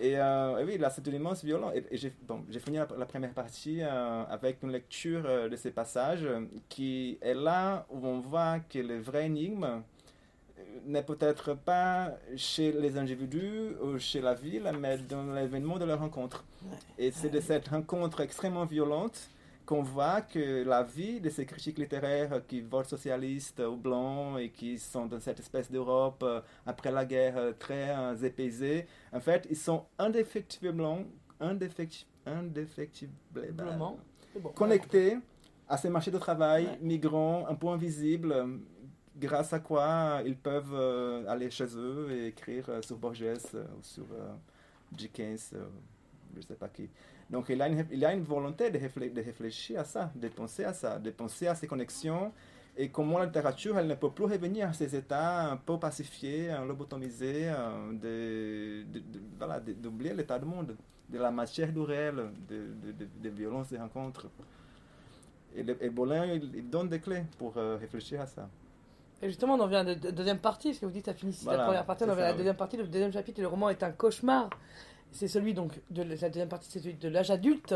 Euh, et, oui, là, c'est une immense violence. Et, j'ai bon, fini la, première partie euh, avec une lecture euh, de ces passages qui est là où on voit que le vrai énigme n'est peut-être pas chez les individus ou chez la ville, mais dans l'événement de leur rencontre. Et c'est de cette rencontre extrêmement violente qu'on voit que la vie de ces critiques littéraires qui votent socialistes ou blancs et qui sont dans cette espèce d'Europe euh, après la guerre euh, très euh, épaisée, en fait, ils sont indéfectiblement, indéfectiblement connectés à ces marchés de travail migrants un peu invisibles, grâce à quoi ils peuvent aller chez eux et écrire sur Borges ou sur Dickens, je ne sais pas qui. Donc il a une, il a une volonté de, de, réfléchir à ça, de penser à ça, de penser à ces connexions et comment la littérature, elle ne peut plus revenir à ces états un peu pacifiés, lobotomisés, d'oublier de, de, voilà, l'état du monde, de la matière du réel, de, de, violence des rencontres. Et, le, et Bolin, il, donne des clés pour euh, réfléchir à ça. Et justement, on en vient à la deuxième partie, parce que vous dites, ça finit la première partie, on en vient à la deuxième partie. Le deuxième chapitre, le roman est un cauchemar c'est celui donc de la deuxième partie, c'est celui de l'âge adulte,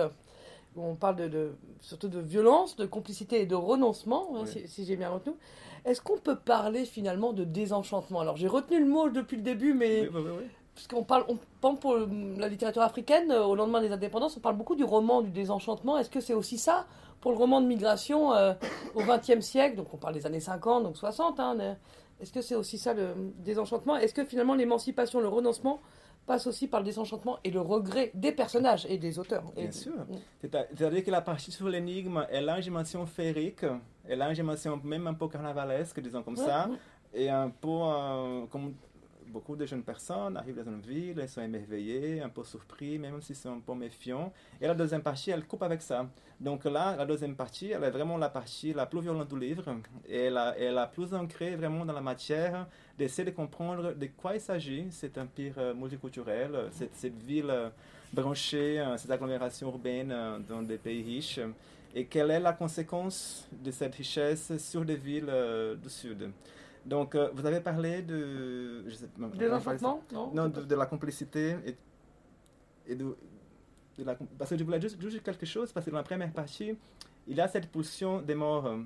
où on parle de, surtout de violence, de complicité et de renoncement, hein, si, j'ai bien retenu. Est-ce qu'on peut parler finalement de désenchantement? Alors j'ai retenu le mot depuis le début, mais oui, parce qu'on parle, on, pour la littérature africaine, euh, au lendemain des indépendances, on parle beaucoup du roman du désenchantement. Est-ce que c'est aussi ça pour le roman de migration euh, au XXe siècle? Donc on parle des années 50, donc 60. Hein, Est-ce que c'est aussi ça le désenchantement? Est-ce que finalement l'émancipation, le renoncement passe aussi par le désenchantement et le regret des personnages et des auteurs. Bien sûr. C'est-à-dire que la partie sur l'énigme, elle a une dimension féerique, elle a une dimension même un peu carnavalesque, disons comme ça, et un peu euh, comme beaucoup de jeunes personnes arrivent dans une ville, elles sont émerveillées, un peu surpris, même s'ils sont un peu méfiants. Et la deuxième partie, elle coupe avec ça. Donc là, la deuxième partie, elle est vraiment la partie la plus violente du livre. Et elle, est la plus ancrée vraiment dans la matière, d'essayer de comprendre de quoi il s'agit, cet empire euh, multiculturel, cette, cette ville euh, branchée, euh, cette agglomération urbaine dans des pays riches. Et quelle est la conséquence de cette richesse sur des villes du Sud? Donc, euh, vous avez parlé de. Je sais, non, Non, de, la complicité et, et de, la, Parce que je voulais juste, juste, quelque chose, parce que dans la première partie, il y a cette pulsion des morts.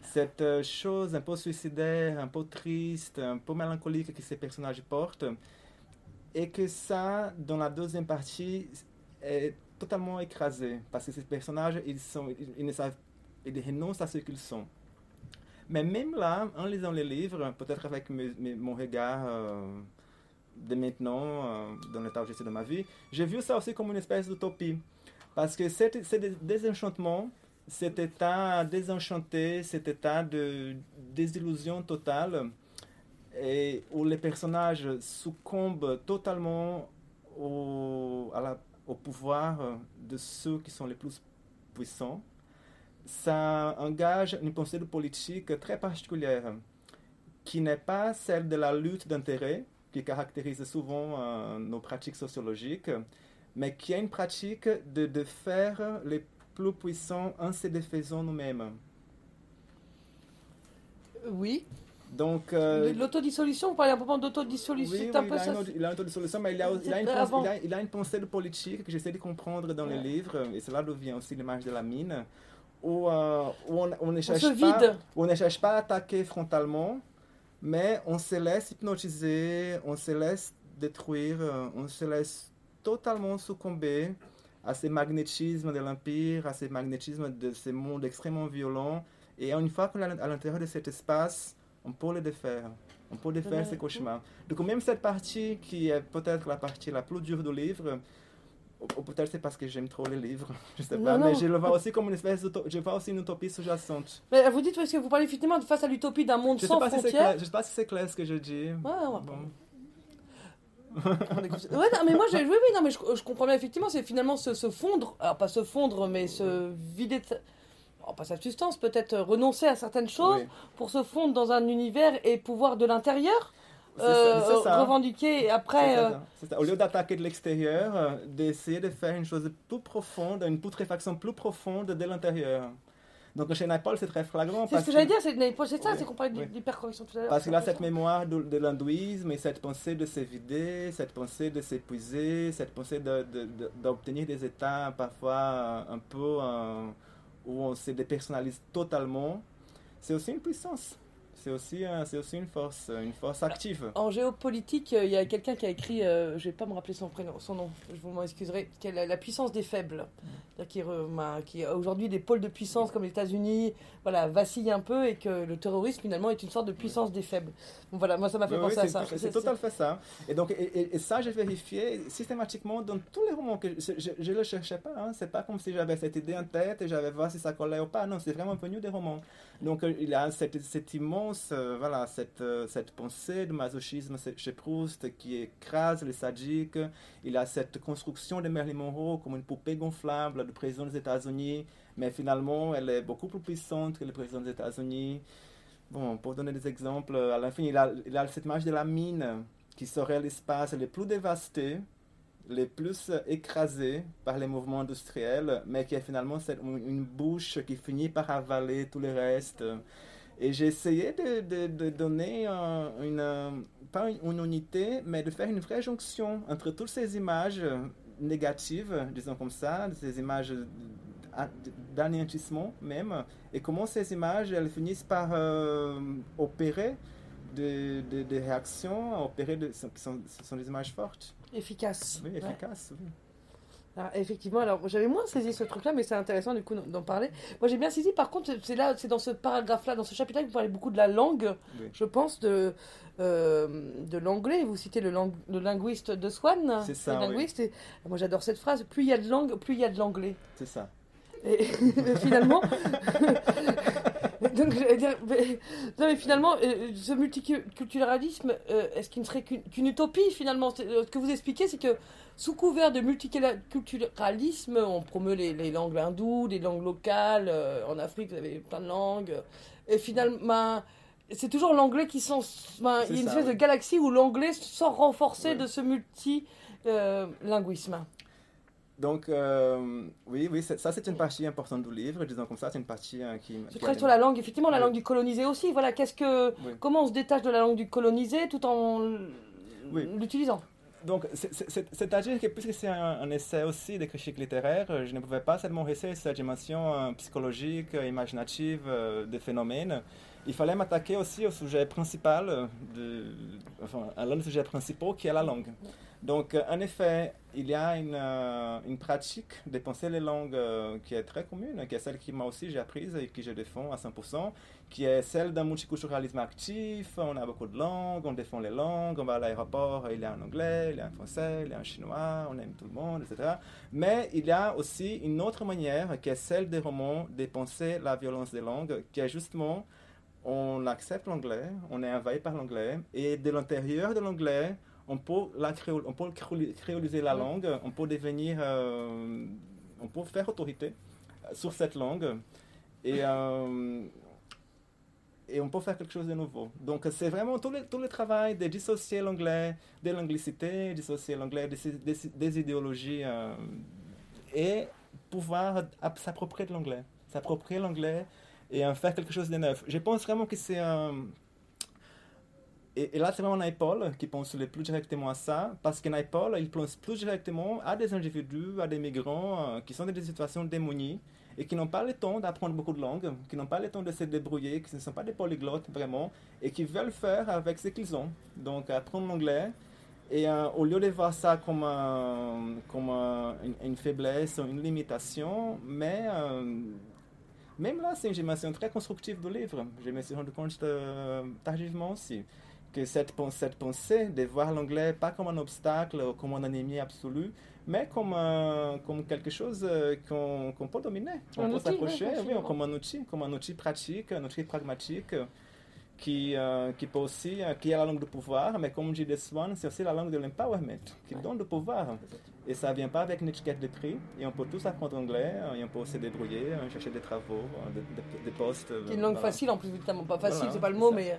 Cette euh, chose un peu suicidaire, un peu triste, un peu mélancolique que ces personnages portent. Et que ça, dans la deuxième partie, est totalement écrasé. Parce que ces personnages, ils, sont, ils, ne savent, ils renoncent à ce qu'ils sont. Mais même là, en lisant les livres, peut-être avec mon regard euh, de maintenant, euh, dans l'état où je suis de ma vie, j'ai vu ça aussi comme une espèce d'utopie. Parce que c'est désenchantement, cet état désenchanté, cet état de désillusion totale, où les personnages succombent totalement au, pouvoir de ceux qui sont les plus puissants ça engage une pensée de politique très particulière, qui n'est pas celle de la lutte d'intérêt, qui caractérise souvent euh, nos pratiques sociologiques, mais qui est une pratique de, de faire les plus puissants en se défaisant nous-mêmes. Oui. Donc, euh, L'autodissolution, vous parlez un peu d'autodissolution, oui, oui, il, a ça. une, il a une autodissolution, mais il a, il, a une C'est pensée, avant. il, a, il a une pensée de politique que j'essaie de comprendre dans les livres, et c'est là d'où vient aussi l'image de la mine, où, euh, où on, on ne cherche pas, où on ne cherche pas à attaquer frontalement, mais on se laisse hypnotiser, on se laisse détruire, euh, on se laisse totalement succomber à ce magnétisme de l'Empire, à ce magnétisme de ce monde extrêmement violent. Et une fois qu'on est à l'intérieur de cet espace, on peut le défaire. On peut défaire ces cauchemars. Donc même cette partie qui est peut-être la partie la plus dure du livre, ou peut-être c'est parce que j'aime trop les livres, je sais Non, pas, mais non. je le vois aussi comme une espèce d'uto- je vois aussi une utopie sous-jacente. Mais vous dites parce que vous parlez effectivement de face à l'utopie d'un monde Je sans si frontières. clair, je sais pas si c'est clair ce que je dis. Ouais, ouais. Bon. Ouais, non, mais moi, j'ai- oui, oui, non, mais je, je comprends bien, effectivement, c'est finalement se, se fondre, alors pas se fondre, mais se vider de sa- oh, pas sa substance, peut-être euh, renoncer à certaines choses Oui. pour se fondre dans un univers et pouvoir de l'intérieur euh, ça. revendiquer et après. Ça, euh, ça. Au lieu d'attaquer de l'extérieur, euh, d'essayer de faire une chose plus profonde, une putréfaction plus profonde de l'intérieur. Donc chez Naipaul, c'est très flagrant. C'est ce que j'allais dire, c'est c'est ça, Oui, c'est qu'on parlait oui. d'hypercorrection tout à l'heure. Parce qu'il a cette mémoire de, de l'hindouisme et cette pensée de se vider, cette pensée de s'épuiser, cette pensée de- de- de- d'obtenir des états parfois euh, un peu euh, où on se dépersonnalise totalement. C'est aussi une puissance. C'est aussi, euh, c'est aussi une force, une force active. En géopolitique, euh, il y a quelqu'un qui a écrit, euh, je vais pas me rappeler son prénom, son nom, je vous m'en excuserai, qui est la, la puissance des faibles, qui, qui a aujourd'hui des pôles de puissance comme les États-Unis, voilà, vacillent un peu et que le terrorisme finalement est une sorte de puissance des faibles. Donc voilà, moi ça m'a fait Oui, penser à ça. C'est à fait ça. Et donc, et, et- et ça, j'ai vérifié systématiquement dans tous les romans que je ne le cherchais pas. Hein. C'est pas comme si j'avais cette idée en tête et j'avais voir si ça collait ou pas. Non, c'est vraiment venu des romans. Donc, euh, il y a cette, cette immense, euh, voilà, cette, euh, cette pensée de masochisme chez Proust qui écrase les sadiques. Il a cette construction de Marilyn Monroe comme une poupée gonflable du président des États-Unis. Mais finalement, elle est beaucoup plus puissante que le président des États-Unis. Bon, pour donner des exemples, à l'infini, il a, il a cette image de la mine qui serait l'espace le plus dévasté, le plus écrasé par les mouvements industriels, mais qui est finalement une bouche qui finit par avaler tout le reste. Et j'ai essayé de, de- de donner un- une, euh, pas une, unité, mais de faire une vraie jonction entre toutes ces images négatives, disons comme ça, ces images d'anéantissement même, et comment ces images, elles finissent par euh, opérer des de, de réactions, opérer de, ce sont, ce sont des images fortes, Efficace. oui, Ouais. efficaces. oui. Ah, effectivement, alors j'avais moins saisi ce truc-là, mais c'est intéressant du coup d'en parler. Moi j'ai bien saisi, par contre, c'est là, c'est dans ce paragraphe-là, dans ce chapitre-là, que vous parlez beaucoup de la langue, Oui. je pense, de, euh, de l'anglais. Vous citez le, lang- le linguiste de Swann. C'est ça, le oui. linguiste. Et, moi j'adore cette phrase plus il y a de langue, plus il y a de l'anglais. C'est ça. Et finalement. Donc, dire, mais- non, mais finalement, euh, ce multiculturalisme, euh, est-ce qu'il ne serait qu'une utopie finalement? Euh, Ce que vous expliquez, c'est que sous couvert de multiculturalisme, on promeut les, les langues hindoues, les langues locales. en Afrique, vous avez plein de langues. Et finalement, c'est toujours l'anglais qui ben, il y a une ça, espèce de galaxie où l'anglais sort renforcé de ce multilinguisme. Donc, euh, oui, oui, ça c'est une partie importante du livre, disons comme ça, c'est une partie euh, qui... Travaille a- sur la langue, effectivement, la Oui. langue du colonisé aussi. Voilà, qu'est-ce que, Oui. comment on se détache de la langue du colonisé tout en Oui. l'utilisant? Donc, c'est- c'est- c'est- c'est-à-dire que puisque c'est un, un essai aussi de critique littéraire, euh, je ne pouvais pas seulement rester cette dimension euh, psychologique, imaginative euh, des phénomènes. Il fallait m'attaquer aussi au sujet principal, de, enfin, à l'un des sujets principaux qui est la langue. Donc, euh, en effet, il y a une, euh, une pratique de penser les langues euh, qui est très commune, qui est celle qui moi aussi j'ai apprise et que je défends à 100%, qui est celle d'un multiculturalisme actif. On a beaucoup de langues, on défend les langues, on va à l'aéroport, il y a un anglais, il y a un français, il y a un chinois, on aime tout le monde, etc. Mais il y a aussi une autre manière qui est celle des romans de penser la violence des langues, qui est justement on accepte l'anglais, on est envahi par l'anglais, et de l'intérieur de l'anglais, on peut, la on peut créoli- créoliser la Oui. langue, on peut devenir, euh, on peut faire autorité euh, sur cette langue. Et, et on peut faire quelque chose de nouveau. Donc c'est vraiment tout le, tout le travail de dissocier l'anglais de l'anglicité, dissocier l'anglais des, des, idéologies et pouvoir s'approprier de l'anglais. S'approprier l'anglais et faire quelque chose de neuf. Je pense vraiment que c'est un... Et, là, c'est vraiment Naipaul qui pense le plus directement à ça, parce que Naipaul, il pense plus directement à des individus, à des migrants qui sont dans des situations démonies et qui n'ont pas le temps d'apprendre beaucoup de langues, qui n'ont pas le temps de se débrouiller, qui ne sont pas des polyglottes vraiment, et qui veulent faire avec ce qu'ils ont. Donc apprendre l'anglais, et euh, au lieu de voir ça comme, comme une, faiblesse ou une limitation, mais euh, même là, c'est une dimension très constructive du livre. Je me suis rendu compte euh, tardivement aussi que cette, cette pensée de voir l'anglais pas comme un obstacle ou comme un ennemi absolu, mais comme, comme quelque chose euh, qu'on peut dominer, qu'on peut s'approcher, oui, comme un outil, comme un outil pratique, un outil pragmatique qui, euh, qui peut aussi, euh, qui est la langue du pouvoir, mais comme dit Swan, c'est aussi la langue de l'empowerment, qui donne du pouvoir. Et ça ne vient pas avec une étiquette de prix, et on peut tous apprendre anglais, et on peut se débrouiller, chercher des travaux, des, postes. C'est une langue facile en plus, évidemment, pas facile, c'est pas le mot, mais...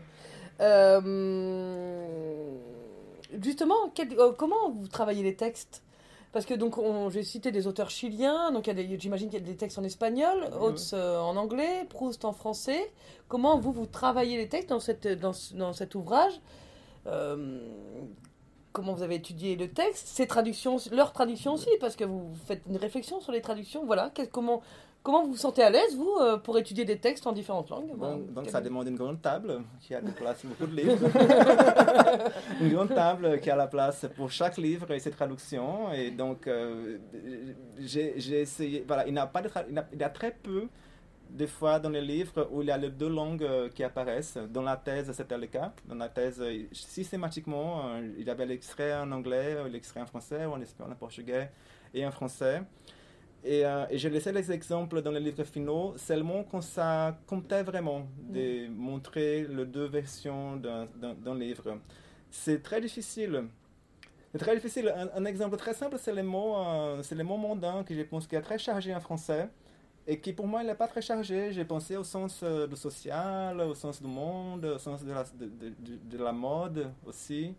justement, comment vous travaillez les textes? Parce que donc j'ai cité des auteurs chiliens, donc j'imagine qu'il y a des textes en espagnol, Oates euh, en anglais, Proust en français. Comment vous vous travaillez les textes dans cette dans, dans cet ouvrage? Euh, Comment vous avez étudié le texte, ces traductions, leurs traductions aussi, parce que vous faites une réflexion sur les traductions. Voilà, comment Comment vous vous sentez à l'aise, vous, euh, pour étudier des textes en différentes langues? Donc, ça demande une grande table qui a de place beaucoup de livres. une grande table qui a la place pour chaque livre et ses traductions. Et donc, euh, j'ai essayé. Voilà, il n'y a, pas de il, y a très peu de fois dans les livres où il y a les deux langues euh, qui apparaissent. Dans la thèse, c'était le cas. Dans la thèse, systématiquement, il y avait l'extrait en anglais, l'extrait en français, ou en espagnol, en portugais et en français. Euh, et, je laissais les exemples dans les livres finaux seulement quand ça comptait vraiment de montrer les deux versions d'un livre. C'est très difficile. C'est très difficile. Un, exemple très simple, c'est le mot, euh, c'est le mot mondain que je pense qui est très chargé en français et qui pour moi il n'est pas très chargé. J'ai pensé au sens euh, du social, au sens du monde, au sens de la, de la mode aussi.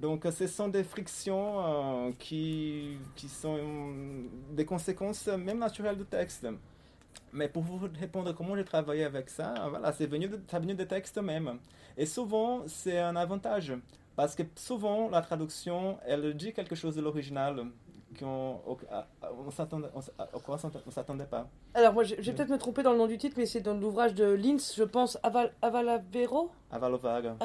Donc, ce sont des frictions euh, qui, qui sont des conséquences même naturelles du texte. Mais pour vous répondre comment j'ai travaillé avec ça, voilà, c'est venu, de, venu des textes même. Et souvent, c'est un avantage. Parce que souvent, la traduction, elle dit quelque chose de l'original qu'on on, s'attendait, pas. Alors, moi, je, vais peut-être me tromper dans le nom du titre, mais c'est dans l'ouvrage de Linz, je pense, Aval, Avalavero Avalovaga.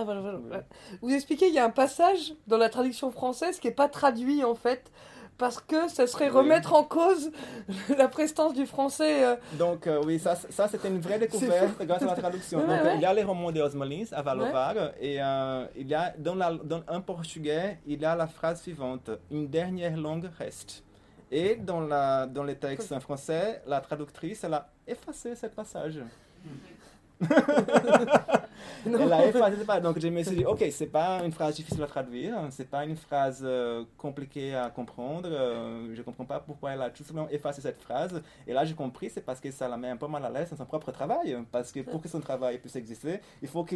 Vous expliquez, il y a un passage dans la traduction française qui n'est pas traduit, en fait, parce que ça serait remettre en cause la prestance du français. Euh. Donc, euh, oui, ça, ça c'était une vraie découverte grâce à la traduction. Donc, il y a les romans de Osmolins à Valovar, et euh, il y a, dans, la, dans un portugais, il y a la phrase suivante Une dernière langue reste. Et dans, la, dans les textes en français, la traductrice, elle a effacé ce passage. Elle a effacé pas. Donc je me suis dit, ok, c'est pas une phrase difficile à traduire, c'est pas une phrase euh, compliquée à comprendre. Euh, je comprends pas pourquoi elle a tout simplement effacé cette phrase. Et là, j'ai compris, c'est parce que ça la met un peu mal à l'aise dans son propre travail. Parce que pour que son travail puisse exister, il faut que,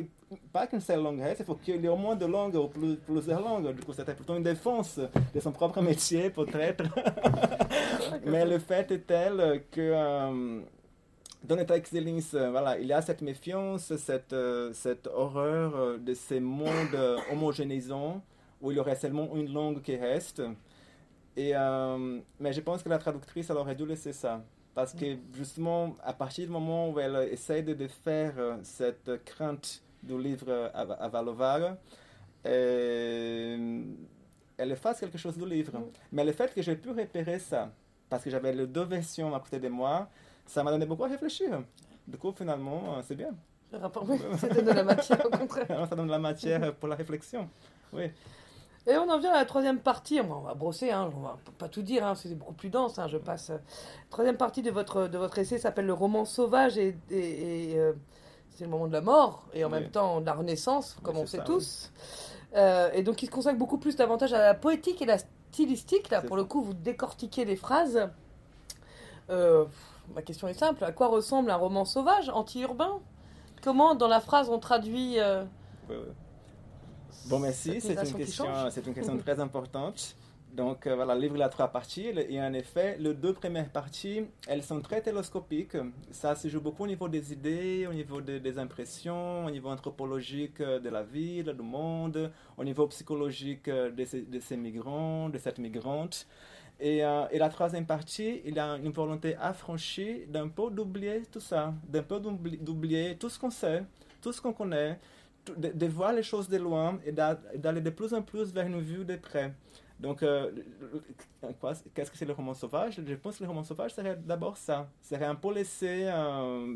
pas qu'une seule langue reste, il faut qu'il y ait au moins deux langues ou plus, plusieurs langues. Du coup, c'était plutôt une défense de son propre métier, peut-être. Mais le fait est tel que. Euh, dans les textes de voilà, il y a cette méfiance, cette, euh, cette horreur euh, de ces mondes euh, homogénéisants où il y aurait seulement une langue qui reste. Et, mais je pense que la traductrice elle aurait dû laisser ça. Parce que justement, à partir du moment où elle essaie de faire cette crainte du livre à, à Valovar, elle efface quelque chose du livre. Mais le fait que j'ai pu repérer ça, parce que j'avais les deux versions à côté de moi, ça m'a donné beaucoup à réfléchir. Du coup, finalement, euh, c'est bien. Ça donne de la matière, au contraire. ça donne de la matière pour la réflexion. Oui. Et on en vient à la troisième partie. On va brosser, hein, on va pas tout dire, hein, c'est beaucoup plus dense. Hein, je passe. La troisième partie de votre, de votre essai s'appelle Le roman sauvage et, et, euh, c'est le moment de la mort et en même temps de la renaissance, comme on sait tous. Euh, et donc il se consacre beaucoup plus davantage à la poétique et la stylistique. Là, pour le coup, vous décortiquez les phrases. Euh, ma question est simple. À quoi ressemble un roman sauvage, anti-urbain? Comment, dans la phrase, on traduit euh, Bon, merci. C'est une, question, une question très importante. Donc euh, voilà, le livre il a trois parties et en effet, les deux premières parties, elles sont très télescopiques. Ça se joue beaucoup au niveau des idées, au niveau des impressions, au niveau anthropologique de la ville, du monde, au niveau psychologique de ces, de ces migrants, de cette migrante. Et, euh, et, la troisième partie, il a une volonté affranchie d'un peu d'oublier tout ça, d'un peu d'oublier tout ce qu'on sait, tout ce qu'on connaît, de, voir les choses de loin et d'aller de plus en plus vers une vue de près. Donc, euh, qu'est-ce que c'est le roman sauvage? Je pense que le roman sauvage serait d'abord ça. Serait un peu laisser euh,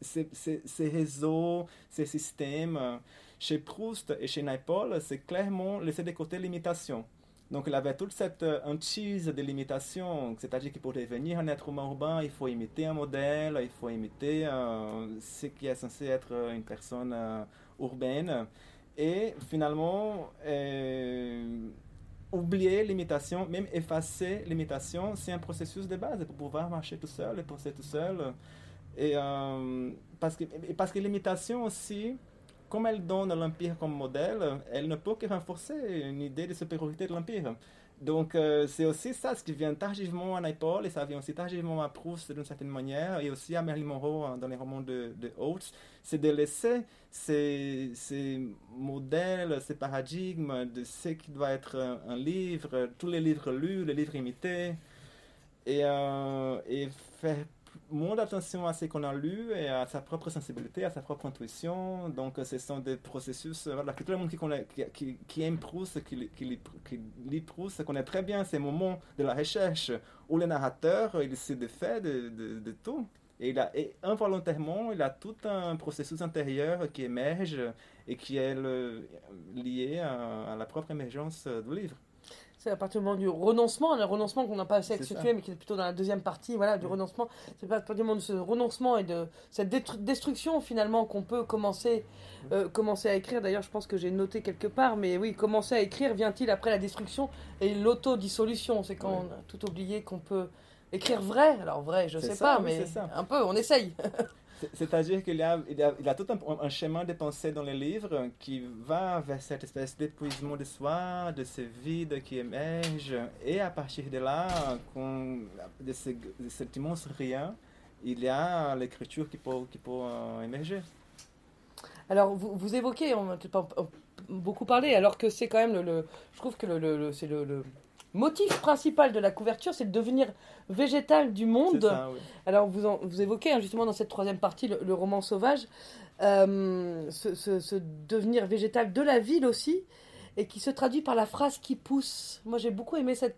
ces, réseaux, ces systèmes. Chez Proust et chez Naipaul, c'est clairement laisser de côté l'imitation. Donc, il avait toute cette hantise de l'imitation, c'est-à-dire que pour devenir un être humain urbain, il faut imiter un modèle, il faut imiter euh, ce qui est censé être une personne euh, urbaine. Et finalement, euh, oublier l'imitation, même effacer l'imitation, c'est un processus de base pour pouvoir marcher tout seul et penser tout seul. Et, parce que, parce que l'imitation aussi, comme elle donne l'Empire comme modèle, elle ne peut que renforcer une idée de supériorité de l'Empire. Donc, euh, c'est aussi ça, ce qui vient tardivement à Naipaul, et ça vient aussi tardivement à Proust d'une certaine manière, et aussi à Marilyn Monroe hein, dans les romans de, de c'est de laisser ces, ces, modèles, ces paradigmes de ce qui doit être un, livre, tous les livres lus, les livres imités, et, euh, et faire moins d'attention à ce qu'on a lu et à sa propre sensibilité, à sa propre intuition. Donc, ce sont des processus voilà, que tout le monde qui, connaît, qui, qui, aime Proust, qui, qui, qui, lit Proust, connaît très bien ces moments de la recherche où le narrateur, il se défait de, de, tout. Et, il a, involontairement, il a tout un processus intérieur qui émerge et qui est lié à, à la propre émergence du livre c'est à partir du moment du renoncement, le renoncement qu'on n'a pas assez accentué, mais qui est plutôt dans la deuxième partie, voilà, du renoncement. C'est à partir du moment de ce renoncement et de cette destruction finalement qu'on peut commencer, euh, commencer à écrire. D'ailleurs, je pense que j'ai noté quelque part, mais oui, commencer à écrire vient-il après la destruction et l'autodissolution? C'est quand on a tout oublié qu'on peut écrire vrai. Alors vrai, je sais pas, mais un peu, on essaye. C'est-à-dire qu'il y a, il a, tout un, chemin de pensée dans les livres qui va vers cette espèce d'épuisement de soi, de ce vide qui émerge. Et à partir de là, de, ce, de cet immense rien, il y a l'écriture qui peut, qui peut euh, émerger. Alors, vous, vous évoquez, on n'a pas beaucoup parlé, alors que c'est quand même le, Je trouve que le, c'est le motif principal de la couverture, c'est le devenir végétal du monde. Alors, vous, vous évoquez hein, justement dans cette troisième partie le, roman sauvage, euh, ce, devenir végétal de la ville aussi, et qui se traduit par la phrase qui pousse. Moi, j'ai beaucoup aimé cette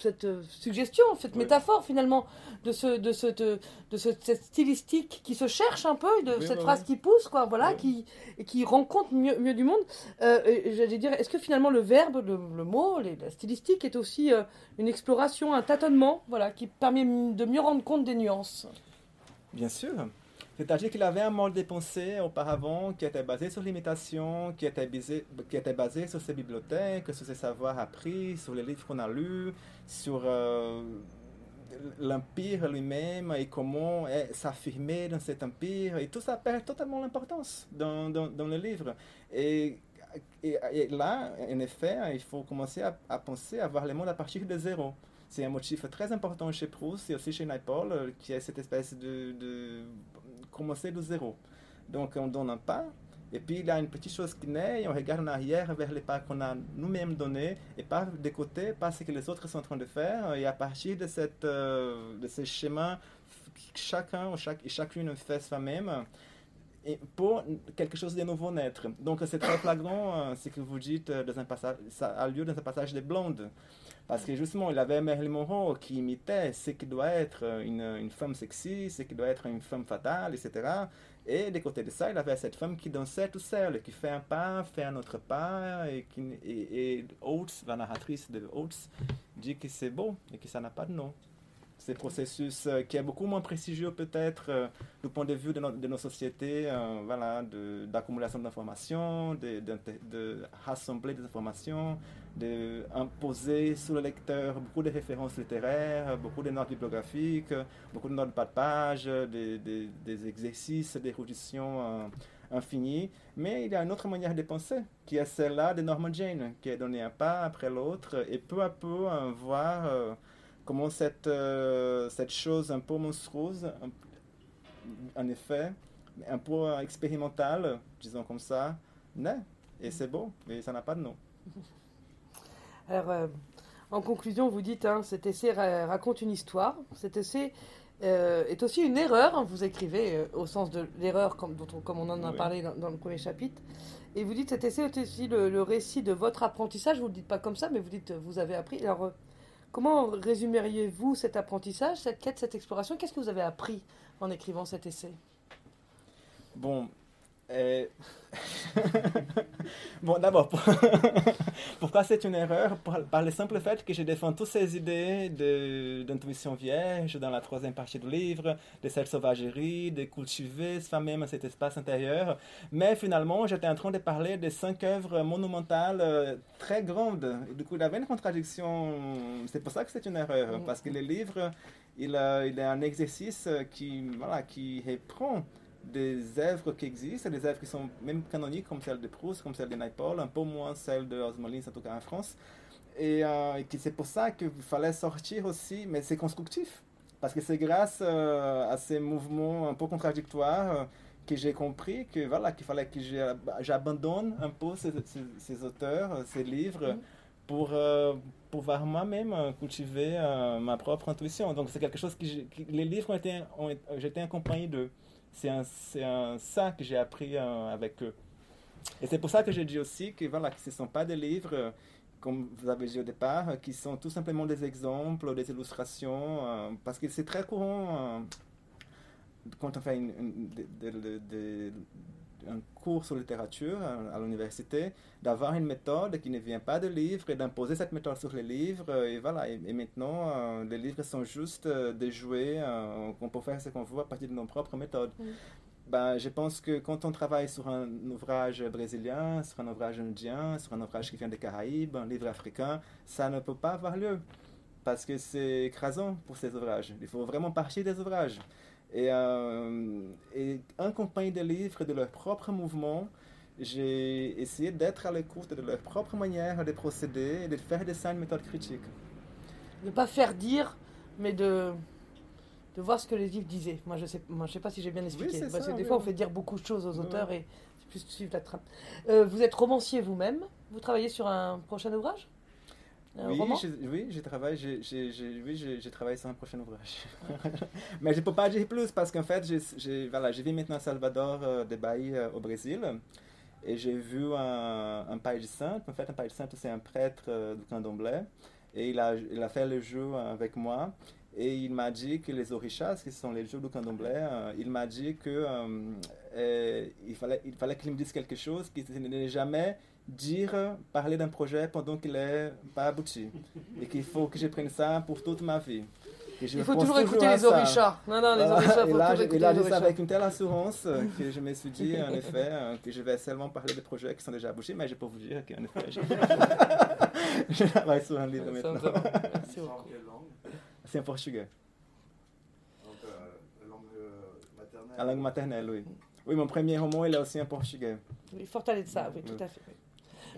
cette euh, suggestion, cette métaphore finalement de ce, de, ce, de, cette stylistique qui se cherche un peu, de cette phrase qui pousse, quoi, voilà, qui, qui rencontre mieux, mieux du monde. Euh, J'allais dire, est-ce que finalement le verbe, le, mot, la stylistique est aussi euh, une exploration, un tâtonnement, voilà, qui permet de mieux rendre compte des nuances? Bien sûr. C'est-à-dire qu'il avait un mode de pensée auparavant qui était basé sur l'imitation, qui était basé, sur ses bibliothèques, sur ses savoirs appris, sur les livres qu'on a lus, sur euh, l'empire lui-même et comment s'affirmer dans cet empire. Et tout ça perd totalement l'importance dans, le livre. Et, là, en effet, il faut commencer à, penser à voir le monde à partir de zéro c'est un motif très important chez Proust et aussi chez Naipaul, euh, qui est cette espèce de commencer de zéro. Donc on donne un pas, et puis il y a une petite chose qui naît, et on regarde en arrière vers les pas qu'on a nous-mêmes donnés, et pas de côté, pas ce que les autres sont en train de faire, et à partir de, cette, euh, de ce schéma, chacun ou chaque, chacune fait soi-même, pour quelque chose de nouveau naître. Donc c'est très flagrant euh, ce que vous dites euh, dans un passage, ça a lieu dans un passage de Blonde. Parce que justement, il avait Marilyn Monroe qui imitait ce qui doit être une, une, femme sexy, ce qui doit être une femme fatale, etc. Et de côté de ça, il avait cette femme qui dansait tout seul, qui fait un pas, fait un autre pas, et, qui, et, Oates, la narratrice de Oates, dit que c'est beau et que ça n'a pas de nom. Ces processus euh, qui est beaucoup moins prestigieux peut-être euh, du point de vue de, de nos sociétés, euh, d'accumulation d'informations, de, rassembler des informations, d'imposer sur le lecteur beaucoup de références littéraires, beaucoup de notes bibliographiques, beaucoup de notes pas de page, des, des, des exercices d'érudition infinies. Mais il y a une autre manière de penser, qui est celle-là de Norman Jane, qui est donné un pas après l'autre et peu à peu voir comment cette, euh, cette chose un peu monstrueuse, en effet, un peu expérimentale, disons comme ça, naît. Et c'est beau, mais ça n'a pas de nom. Alors, euh, en conclusion, vous dites, hein, cet essai raconte une histoire. Cet essai euh, est aussi une erreur. Hein, vous écrivez au sens de l'erreur, comme, comme on en a parlé dans, le premier chapitre. Et vous dites, cet essai est aussi le, le récit de votre apprentissage. Vous ne le dites pas comme ça, mais vous dites, vous avez appris. Alors, Comment résumeriez-vous cet apprentissage, cette quête, cette exploration? Qu'est-ce que vous avez appris en écrivant cet essai? Bon, euh, bon, d'abord, pourquoi c'est une erreur? Par, le simple fait que je défends toutes ces idées d'intuition vierge dans la troisième partie du livre, de cette sauvagerie, de cultiver soi-même cet espace intérieur. Mais finalement, j'étais en train de parler de cinq œuvres monumentales euh, très grandes. du coup, il y avait une contradiction. C'est pour ça que c'est une erreur, mm. parce que le livre, il, il est un exercice qui, voilà, qui reprend des œuvres qui existent, des œuvres qui sont même canoniques, comme celle de Proust, comme celle de Naipaul, un peu moins celle de Osmolins, en tout cas en France. Et, euh, c'est pour ça qu'il fallait sortir aussi, mais c'est constructif. Parce que c'est grâce euh, à ces mouvements un peu contradictoires euh, que j'ai compris que voilà qu'il fallait que j'abandonne un peu ces, auteurs, ces livres, mm. pour pouvoir moi-même cultiver ma propre intuition. Donc c'est quelque chose que, les livres ont été, ont, j'étais accompagné de c'est un, un, ça que j'ai appris euh, avec eux. Et c'est pour ça que je dis aussi que, voilà, ce ne sont pas des livres, euh, comme vous avez dit au départ, euh, qui sont tout simplement des exemples, des illustrations, parce que c'est très courant quand on fait une, un cours sur littérature à, l'université, d'avoir une méthode qui ne vient pas de livres et d'imposer cette méthode sur les livres. Et voilà, et, maintenant, euh, les livres sont juste euh, des jouets euh, qu'on peut faire ce qu'on veut à partir de nos propres méthodes. Ben, je pense que quand on travaille sur un ouvrage brésilien, sur un ouvrage indien, sur un ouvrage qui vient des Caraïbes, un livre africain, ça ne peut pas avoir lieu parce que c'est écrasant pour ces ouvrages. Il faut vraiment partir des ouvrages. Et, euh, et en compagnie des livres de leur propre mouvement, j'ai essayé d'être à l'écoute de leur propre manière de procéder et de faire des signes méthodes critiques. Ne pas faire dire, mais de, de voir ce que les livres disaient. Moi, je ne sais, moi, je sais pas si j'ai bien expliqué. Parce que des fois, on fait dire beaucoup de choses aux auteurs et c'est plus suivre la trame. Euh, vous êtes romancier vous-même. Vous travaillez sur un prochain ouvrage? Oui, oui, je travaille, j'ai travaillé sur un prochain ouvrage. Mais je ne peux pas dire plus parce qu'en fait, j'ai voilà, vis maintenant à Salvador euh, de Bahia euh, au Brésil et j'ai vu un, un paille de saint. En fait, un paille de saint, c'est un prêtre euh, du candomblé et il a, il a fait le jeu avec moi. Et il m'a dit que les orishas, qui sont les jeux du candomblé, il m'a dit que il fallait, il fallait qu'il me dise quelque chose qui n'est jamais dire, parler d'un projet pendant qu'il n'est pas abouti. Et qu'il faut que je prenne ça pour toute ma vie. il faut toujours écouter les orishas. Non, non, les orishas, et là, et là, avec une telle assurance que je me suis dit, en effet, euh, que je vais seulement parler de projets qui sont déjà aboutis, mais je peux vous dire qu'en effet, je... travaille sur un livre maintenant. C'est en portugais. Donc, euh, langue euh, maternelle. La langue maternelle, oui. Oui, mon premier roman, il est aussi en portugais. Oui, de ça, oui, tout à fait.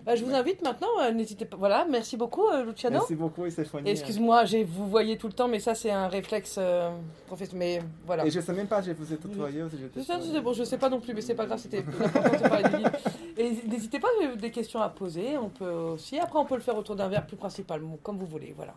Bah, je vous invite maintenant, euh, n'hésitez pas. Voilà, merci beaucoup, euh, Luciano. Merci beaucoup, Stéphanie. Excuse-moi, vous voyez tout le temps, mais ça, c'est un réflexe euh, professionnel. Mais voilà. Et je ne sais même pas, je vous ai tutoyé. Je sais, bon, je sais pas non plus, mais c'est pas grave, c'était. Et n'hésitez pas, des questions à poser, on peut aussi. Après, on peut le faire autour d'un verre plus principalement, comme vous voulez, voilà.